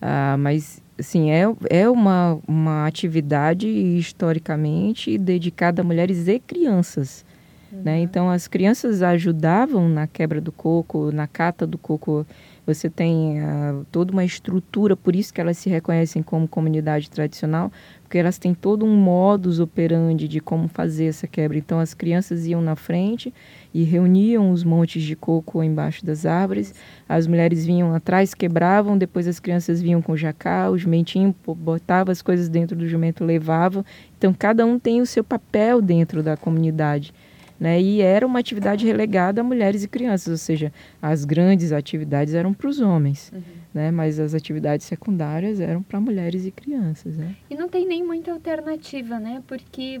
Ah, mas, assim, é, é uma, uma atividade historicamente dedicada a mulheres e crianças. Né? Uhum. Né? Então, as crianças ajudavam na quebra do coco, na cata do coco você tem uh, toda uma estrutura, por isso que elas se reconhecem como comunidade tradicional, porque elas têm todo um modus operandi de como fazer essa quebra. Então as crianças iam na frente e reuniam os montes de coco embaixo das árvores, as mulheres vinham atrás, quebravam, depois as crianças vinham com o jacá, o jumentinho botava as coisas dentro do jumento, levavam. Então cada um tem o seu papel dentro da comunidade. Né? E era uma atividade relegada a mulheres e crianças, ou seja, as grandes atividades eram para os homens, uhum. Né? mas as atividades secundárias eram para mulheres e crianças. Né? E não tem nem muita alternativa, né? Porque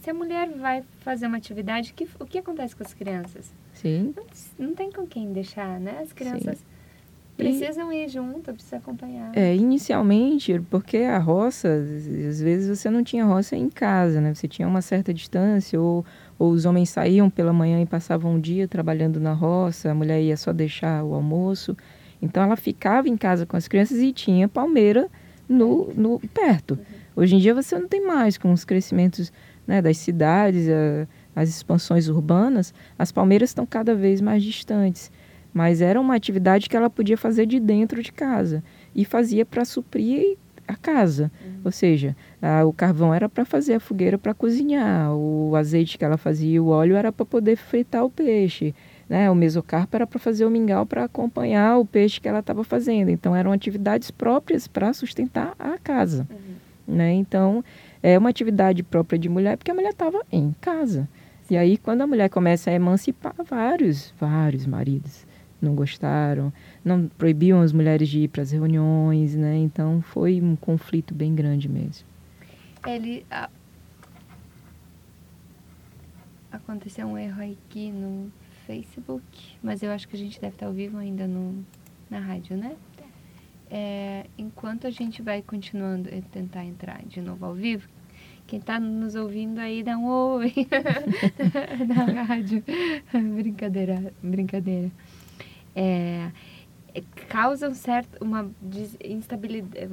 se a mulher vai fazer uma atividade, que, o que acontece com as crianças? Sim. Não, não tem com quem deixar, né? As crianças... Sim. Precisam ir junto, precisa acompanhar. É, inicialmente, porque a roça, às vezes você não tinha roça em casa, né? Você tinha uma certa distância, ou, ou os homens saíam pela manhã e passavam um dia trabalhando na roça, a mulher ia só deixar o almoço. Então ela ficava em casa com as crianças e tinha palmeira no, no perto. Hoje em dia você não tem mais, com os crescimentos né, das cidades, a, as expansões urbanas, as palmeiras estão cada vez mais distantes. Mas era uma atividade que ela podia fazer de dentro de casa e fazia para suprir a casa. Uhum. Ou seja, a, o carvão era para fazer a fogueira para cozinhar, o azeite que ela fazia, o óleo era para poder fritar o peixe, né? O mesocarpo era para fazer o mingau para acompanhar o peixe que ela estava fazendo. Então eram atividades próprias para sustentar a casa, uhum. né? Então é uma atividade própria de mulher porque a mulher estava em casa. E aí quando a mulher começa a emancipar vários, vários maridos não gostaram, não proibiam as mulheres de ir para as reuniões, né? Então foi um conflito bem grande mesmo. Ele a... aconteceu um erro aqui no Facebook, mas eu acho que a gente deve estar ao vivo ainda no, na rádio, né? É, enquanto a gente vai continuando a tentar entrar de novo ao vivo, quem está nos ouvindo aí dá um oi na rádio. brincadeira, brincadeira. É, é, causa um certo, uma instabilidade,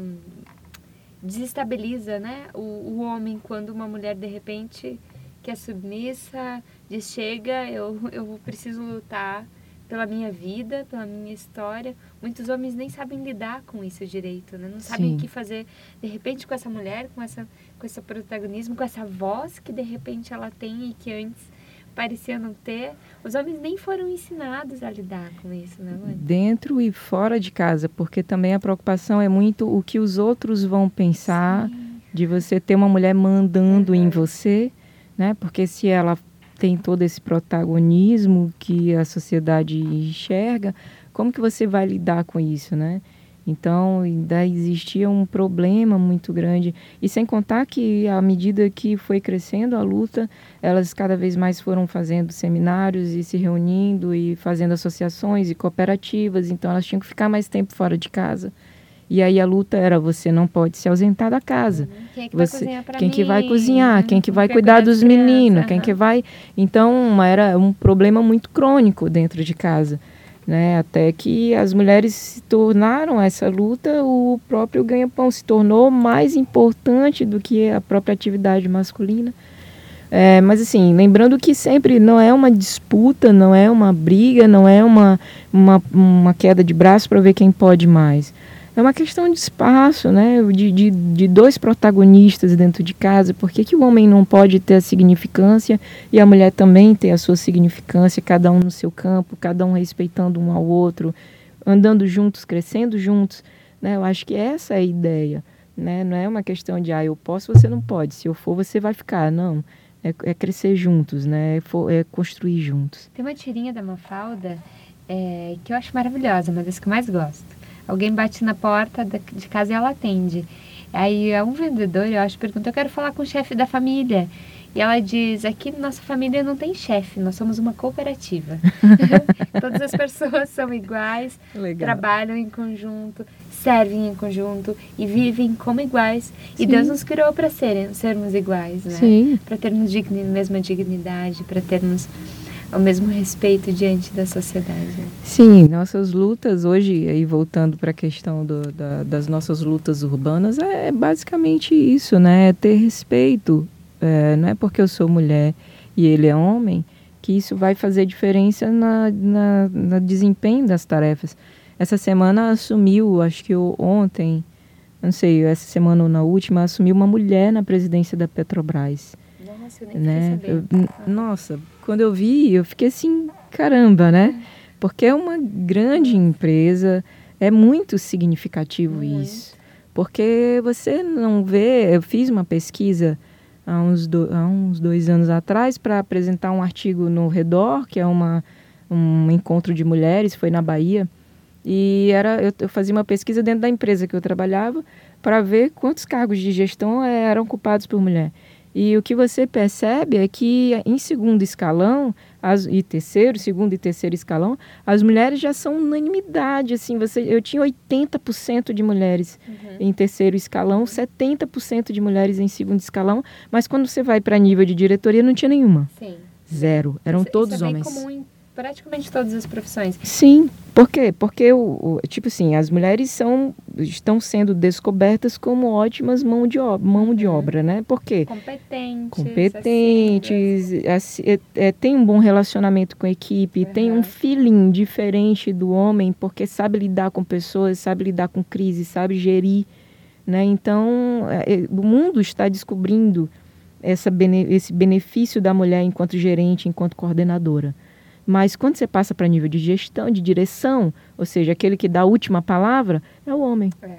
desestabiliza né, o, o homem quando uma mulher de repente que é submissa, diz chega, eu, eu preciso lutar pela minha vida, pela minha história. Muitos homens nem sabem lidar com isso direito, né? Não sabem Sim. o que fazer de repente com essa mulher, com essa com esse protagonismo, com essa voz que de repente ela tem e que antes parecia não ter. Os homens nem foram ensinados a lidar com isso, né, mãe? Dentro e fora de casa, porque também a preocupação é muito o que os outros vão pensar Sim. de você ter uma mulher mandando uhum. em você, né? Porque se ela tem todo esse protagonismo que a sociedade enxerga, como que você vai lidar com isso, né? Então, ainda existia um problema muito grande. E sem contar que, à medida que foi crescendo a luta, elas cada vez mais foram fazendo seminários e se reunindo e fazendo associações e cooperativas. Então, elas tinham que ficar mais tempo fora de casa. E aí a luta era você não pode se ausentar da casa. Uhum. Quem é que você, vai cozinhar Quem mim? que vai cozinhar, quem que vai cuidar dos meninos, quem que vai... Então, era um problema muito crônico dentro de casa. Né? Até que as mulheres se tornaram essa luta, o próprio ganha-pão se tornou mais importante do que a própria atividade masculina. É, mas assim, lembrando que sempre não é uma disputa, não é uma briga, não é uma, uma, uma queda de braço para ver quem pode mais é uma questão de espaço, né? De, de, de, dois protagonistas dentro de casa. Por que, que o homem não pode ter a significância e a mulher também ter a sua significância, cada um no seu campo, cada um respeitando um ao outro, andando juntos, crescendo juntos? Né? Eu acho que essa é a ideia. Né? Não é uma questão de, ah, eu posso, você não pode. Se eu for, você vai ficar. Não. É, é crescer juntos, né? É, for, é, construir juntos. Tem uma tirinha da Mafalda é, que eu acho maravilhosa, uma das que eu mais gosto Alguém bate na porta de casa e ela atende. Aí um vendedor, eu acho, pergunta: Eu quero falar com o chefe da família. E ela diz: Aqui nossa família não tem chefe, nós somos uma cooperativa. Todas as pessoas são iguais, Legal. trabalham em conjunto, servem em conjunto e vivem como iguais. Sim. E Deus nos criou para sermos iguais, né? Para termos digni, mesma dignidade, para termos o mesmo respeito diante da sociedade. Sim, nossas lutas hoje, aí voltando para a questão do, da, das nossas lutas urbanas, é, basicamente isso, né? É ter respeito. É, não é porque eu sou mulher e ele é homem que isso vai fazer diferença na, na, na desempenho das tarefas. Essa semana assumiu, acho que ontem, não sei, essa semana ou na última, assumiu uma mulher na presidência da Petrobras. Nossa, eu nem né? Eu, nossa, quando eu vi, eu fiquei assim, caramba, né? Porque é uma grande empresa, é muito significativo muito. isso. Porque você não vê, eu fiz uma pesquisa há uns, do, há uns dois anos atrás para apresentar um artigo no Redor, que é uma, um encontro de mulheres, foi na Bahia. E era, eu, eu fazia uma pesquisa dentro da empresa que eu trabalhava para ver quantos cargos de gestão eram ocupados por mulher. E o que você percebe é que em segundo escalão, as, e terceiro, segundo e terceiro escalão, as mulheres já são unanimidade. Assim, você, eu tinha 80% de mulheres uhum. em terceiro escalão, 70% de mulheres em segundo escalão, mas quando você vai para nível de diretoria, não tinha nenhuma. Sim. Zero. Eram isso, todos isso é homens. Comum praticamente todas as profissões. Sim, por quê? Porque, o, o, tipo assim, as mulheres são, estão sendo descobertas como ótimas mão de, obra, mão de uhum. obra, né? Por quê? Competentes. Competentes, assim, é, é, tem um bom relacionamento com a equipe, uhum. tem um feeling diferente do homem, porque sabe lidar com pessoas, sabe lidar com crise, sabe gerir, né? Então, é, é o mundo está descobrindo essa, esse benefício da mulher enquanto gerente, enquanto coordenadora. Mas quando você passa para nível de gestão, de direção, ou seja, aquele que dá a última palavra, é o homem. É.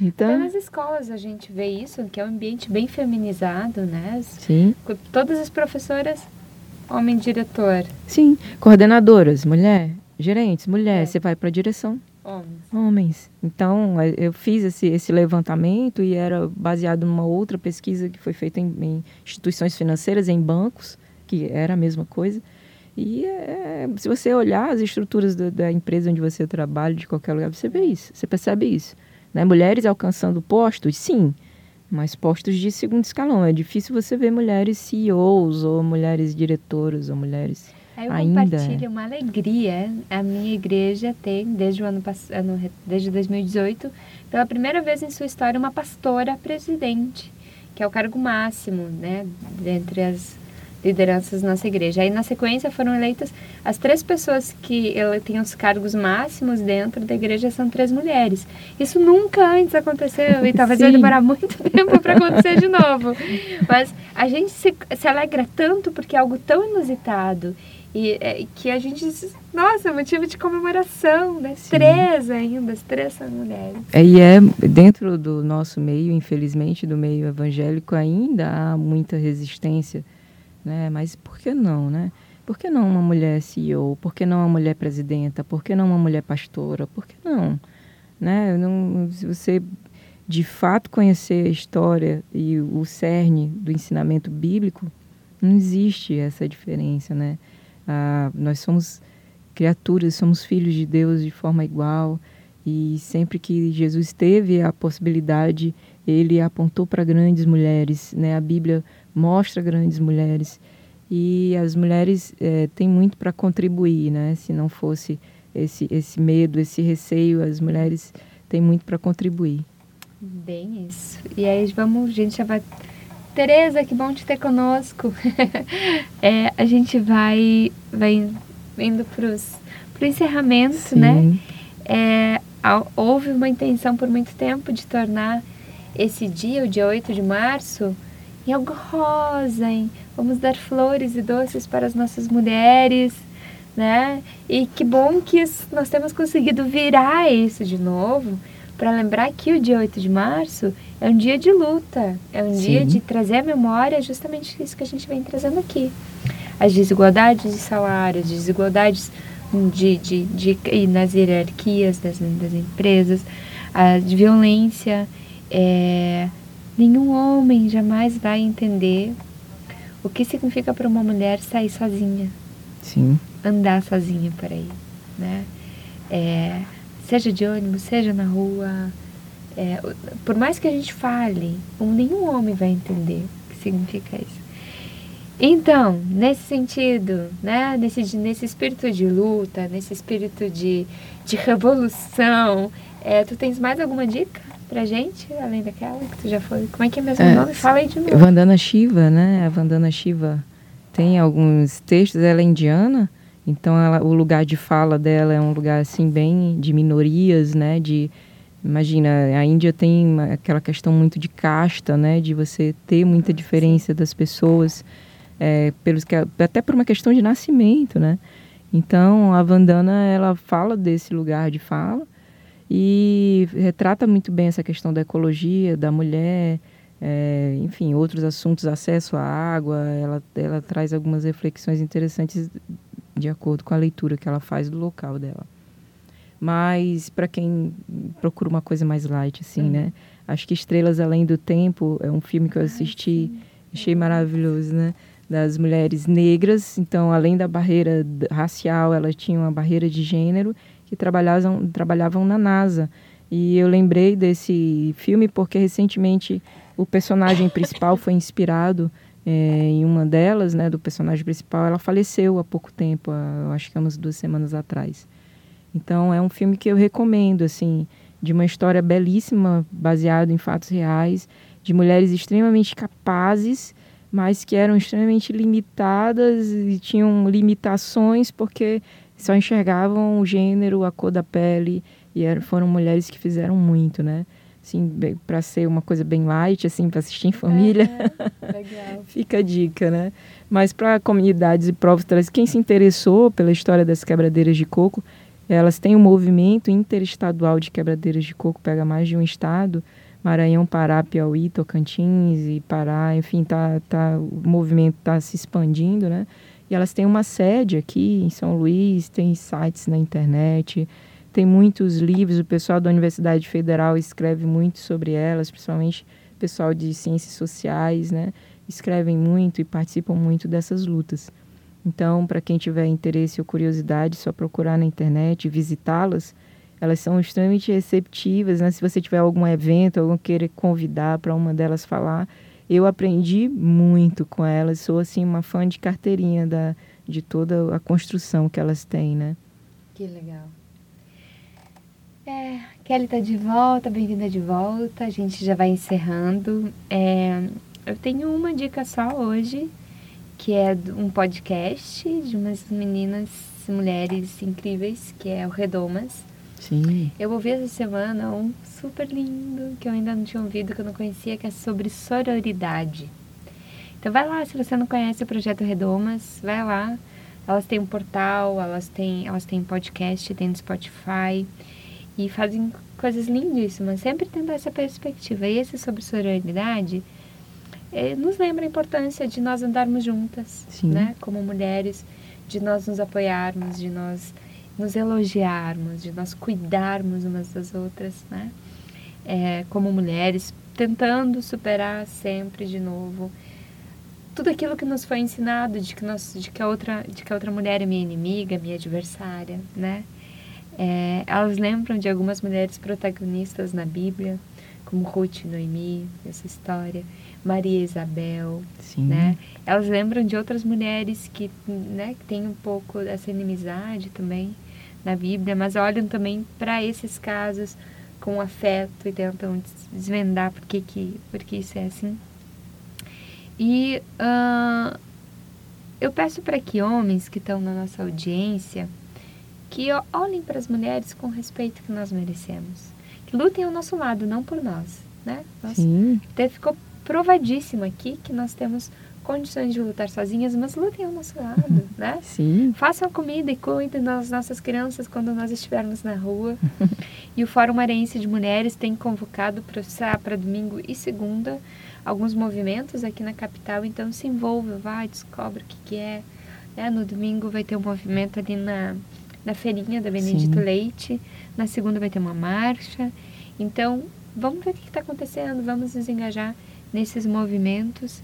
Então, Até nas escolas a gente vê isso, que é um ambiente bem feminizado, né? Sim. Todas as professoras, homem diretor. Sim, coordenadoras, mulher. Gerentes, mulheres, é. você vai para a direção. Homens. Homens. Então, é, eu fiz esse, esse levantamento e era baseado numa outra pesquisa que foi feita em, em instituições financeiras, em bancos, que era a mesma coisa. E é, se você olhar as estruturas do, da empresa onde você trabalha, de qualquer lugar, você vê isso, você percebe isso. Né? Mulheres alcançando postos, sim, mas postos de segundo escalão. É difícil você ver mulheres CEOs ou mulheres diretoras ou mulheres eu ainda. compartilho uma alegria. A minha igreja tem, desde o ano passado, desde 2018, pela primeira vez em sua história, uma pastora presidente, que é o cargo máximo, né, dentre as lideranças nossa igreja. Aí, na sequência, foram eleitas as três pessoas que têm os cargos máximos dentro da igreja, são três mulheres. Isso nunca antes aconteceu e talvez vai demorar muito tempo para acontecer de novo. Mas a gente se, se alegra tanto porque é algo tão inusitado e é, que a gente nossa, é motivo de comemoração, né? Sim. Três ainda, as três são mulheres. É, e é dentro do nosso meio, infelizmente, do meio evangélico, ainda há muita resistência, né? Mas por que não, né? Por que não uma mulher CEO? Por que não uma mulher presidenta? Por que não uma mulher pastora? Por que não? Né? não se você de fato conhecer a história e o cerne do ensinamento bíblico, não existe essa diferença, né? Ah, nós somos criaturas, somos filhos de Deus de forma igual. E sempre que Jesus teve a possibilidade, ele apontou para grandes mulheres. Né? A Bíblia mostra grandes mulheres. E as mulheres é, têm muito para contribuir. Né? Se não fosse esse, esse medo, esse receio, as mulheres têm muito para contribuir. Bem isso. E aí vamos, a gente já vai Tereza, que bom te ter conosco. é, a gente vai, vai indo para o encerramento, Sim. né? É, houve uma intenção por muito tempo de tornar esse dia, o dia 8 de março, em algo rosa, hein? Vamos dar flores e doces para as nossas mulheres, né? E que bom que nós temos conseguido virar isso de novo, para lembrar que o dia 8 de março é um dia de luta, é um Sim. dia de trazer à memória justamente isso que a gente vem trazendo aqui. As desigualdades de salário, as desigualdades de, de, de, de nas hierarquias das, das empresas, a violência. É, nenhum homem jamais vai entender o que significa para uma mulher sair sozinha. Sim. Andar sozinha por aí, né? É, seja de ônibus, seja na rua, é, por mais que a gente fale, nenhum homem vai entender o que significa isso. Então, nesse sentido, né, nesse, nesse espírito de luta, nesse espírito de, de revolução, é, tu tens mais alguma dica pra gente, além daquela que tu já foi? Como é que é mesmo é, o nome? Fala aí de novo. Vandana Shiva, né? A Vandana Shiva tem alguns textos, ela é indiana, então ela, o lugar de fala dela é um lugar assim bem de minorias, né? De Imagina, a Índia tem uma, aquela questão muito de casta, né? De você ter muita diferença das pessoas, é, pelos que, até por uma questão de nascimento, né? Então, a Vandana, ela fala desse lugar de fala e retrata muito bem essa questão da ecologia, da mulher, é, enfim, outros assuntos, acesso à água. Ela, ela traz algumas reflexões interessantes de acordo com a leitura que ela faz do local dela. Mas para quem procura uma coisa mais light, assim, uhum. né? Acho que Estrelas Além do Tempo é um filme que eu assisti, Ai, achei maravilhoso, né? Das mulheres negras. Então, além da barreira racial, elas tinham uma barreira de gênero que trabalhavam, trabalhavam na NASA. E eu lembrei desse filme porque recentemente o personagem principal foi inspirado é, em uma delas, né, do personagem principal. Ela faleceu há pouco tempo, há, acho que há umas duas semanas atrás. Então é um filme que eu recomendo, assim, de uma história belíssima, baseado em fatos reais, de mulheres extremamente capazes, mas que eram extremamente limitadas e tinham limitações porque só enxergavam o gênero, a cor da pele e eram, foram mulheres que fizeram muito, né? Assim, para ser uma coisa bem light, assim, para assistir em família. É, Fica a dica, né? Mas para comunidades e provas, quem se interessou pela história das quebradeiras de coco, elas têm um movimento interestadual de quebradeiras de coco, pega mais de um estado, Maranhão, Pará, Piauí, Tocantins e Pará, enfim, tá, tá, o movimento está se expandindo, né? E elas têm uma sede aqui em São Luís, tem sites na internet, tem muitos livros, o pessoal da Universidade Federal escreve muito sobre elas, principalmente o pessoal de ciências sociais, né? Escrevem muito e participam muito dessas lutas. Então, para quem tiver interesse ou curiosidade, só procurar na internet, visitá-las. Elas são extremamente receptivas, né? Se você tiver algum evento, algum querer convidar para uma delas falar, eu aprendi muito com elas. Sou assim uma fã de carteirinha da de toda a construção que elas têm, né? Que legal. É, Kelly está de volta, bem-vinda de volta. A gente já vai encerrando. É, eu tenho uma dica só hoje, que é um podcast de umas meninas, mulheres incríveis, que é o Redomas. Sim. Eu ouvi essa semana um super lindo, que eu ainda não tinha ouvido, que eu não conhecia, que é sobre sororidade. Então vai lá, se você não conhece o Projeto Redomas, vai lá. Elas têm um portal, elas têm, elas têm podcast, tem no Spotify e fazem coisas lindíssimas, sempre tendo essa perspectiva. E esse sobre sororidade é, nos lembra a importância de nós andarmos juntas, Sim. né? Como mulheres, de nós nos apoiarmos, de nós nos elogiarmos, de nós cuidarmos umas das outras, né? É, como mulheres, tentando superar sempre de novo tudo aquilo que nos foi ensinado de que nós, de que a outra, de que a outra mulher é minha inimiga, minha adversária, né? É, elas lembram de algumas mulheres protagonistas na Bíblia, como Ruth e Noemi, essa história, Maria Isabel, Sim. né? Elas lembram de outras mulheres que, né, que têm um pouco dessa inimizade também na Bíblia, mas olham também para esses casos com afeto e tentam desvendar por que, que, por que isso é assim. E uh, eu peço para que homens que estão na nossa audiência que olhem para as mulheres com o respeito que nós merecemos, que lutem ao nosso lado, não por nós, né? Nós, Sim. Até ficou provadíssimo aqui que nós temos condições de lutar sozinhas, mas lutem ao nosso lado, né? Sim. Façam comida e cuidem das nossas crianças quando nós estivermos na rua. e o Fórum Marense de Mulheres tem convocado para domingo e segunda alguns movimentos aqui na capital, então se envolva, vai, descobre o que, que é. Né? No domingo vai ter um movimento ali na, na feirinha da Benedito Sim. Leite, na segunda vai ter uma marcha. Então, vamos ver o que está acontecendo, vamos nos engajar nesses movimentos,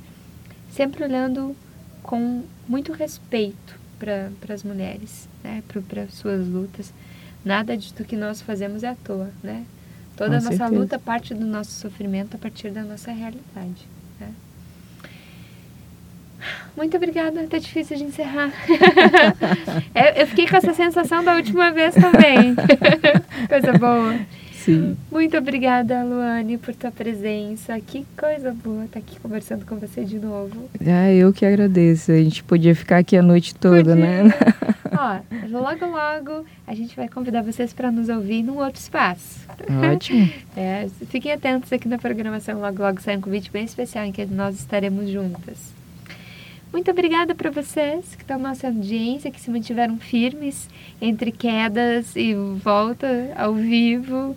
sempre olhando com muito respeito para as mulheres, né? para as suas lutas. Nada de do que nós fazemos é à toa, né? Toda Com a nossa certeza. luta parte do nosso sofrimento a partir da nossa realidade. Né? Muito obrigada, tá difícil de encerrar. Eu, eu fiquei com essa sensação da última vez também. Coisa boa. Sim. Muito obrigada, Luane, por tua presença. Que coisa boa estar aqui conversando com você de novo. Ah, eu que agradeço. A gente podia ficar aqui a noite toda, Podia. né? Ó, logo, logo a gente vai convidar vocês para nos ouvir num outro espaço. Ótimo. É, fiquem atentos aqui na programação. Logo, logo sai um convite bem especial em que nós estaremos juntas. Muito obrigada para vocês que estão na nossa audiência, que se mantiveram firmes entre quedas e volta ao vivo.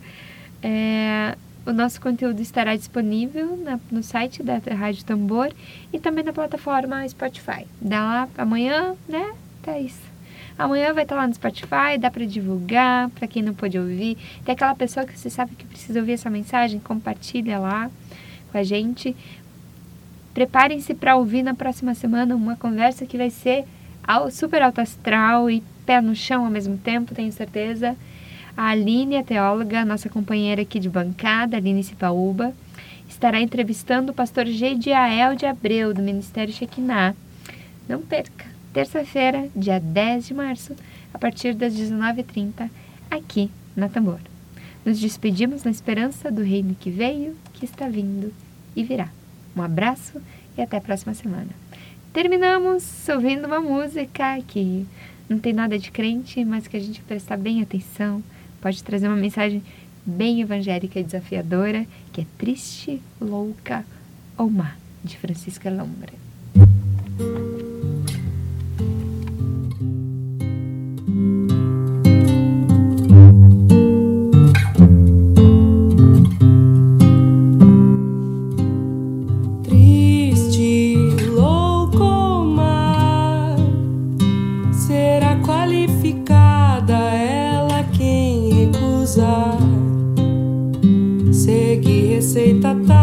É, o nosso conteúdo estará disponível na- no site da Rádio Tambor e também na plataforma Spotify. Dá lá amanhã, né? Isso. Amanhã vai estar lá no Spotify, dá para divulgar para quem não pôde ouvir. Tem aquela pessoa que você sabe que precisa ouvir essa mensagem, compartilha lá com a gente. Preparem-se para ouvir na próxima semana uma conversa que vai ser super alto astral e pé no chão ao mesmo tempo, tenho certeza. A Aline, a teóloga, nossa companheira aqui de bancada, Aline Cipaúba, estará entrevistando o pastor Gediael de Abreu, do Ministério Shekinah. Não perca, terça-feira, dia 10 de março, a partir das 19h30, aqui na Tambor. Nos despedimos na esperança do reino que veio, que está vindo e virá. Um abraço e até a próxima semana. Terminamos ouvindo uma música que não tem nada de crente, mas que a gente prestar bem atenção, pode trazer uma mensagem bem evangélica e desafiadora, que é Triste, Louca ou Má, de Francisca Lombra. Eita, tá. tá.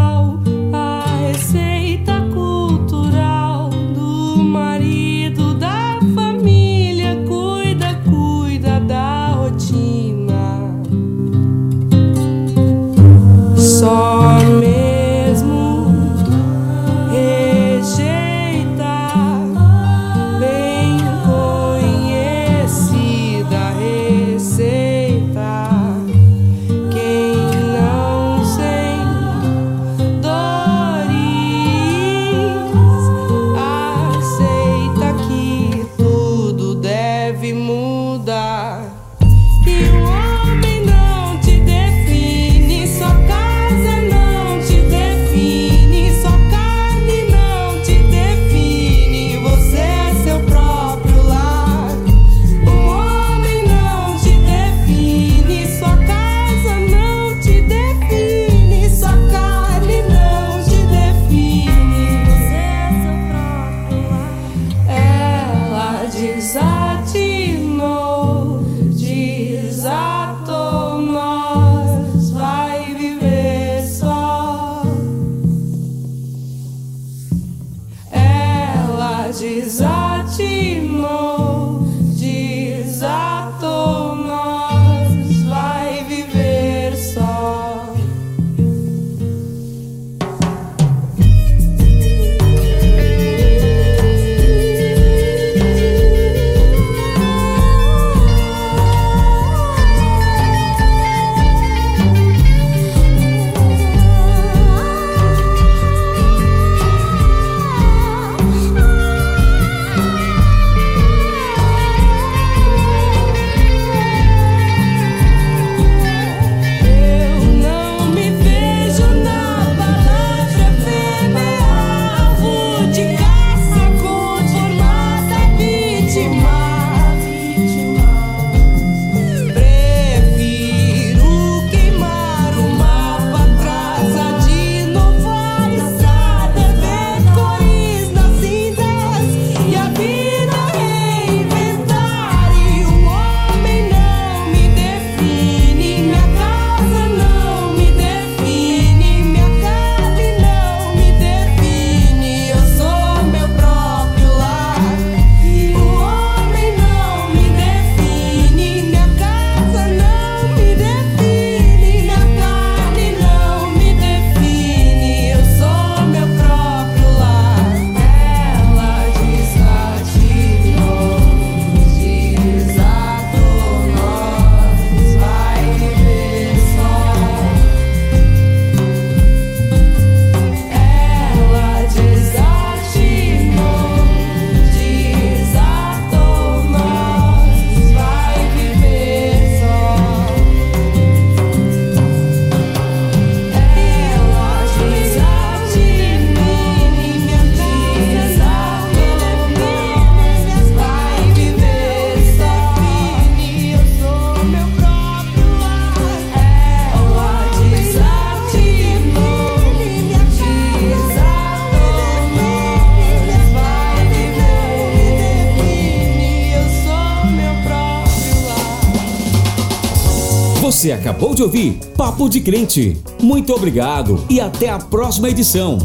acabou de ouvir Papo de Crente. Muito obrigado e até a próxima edição.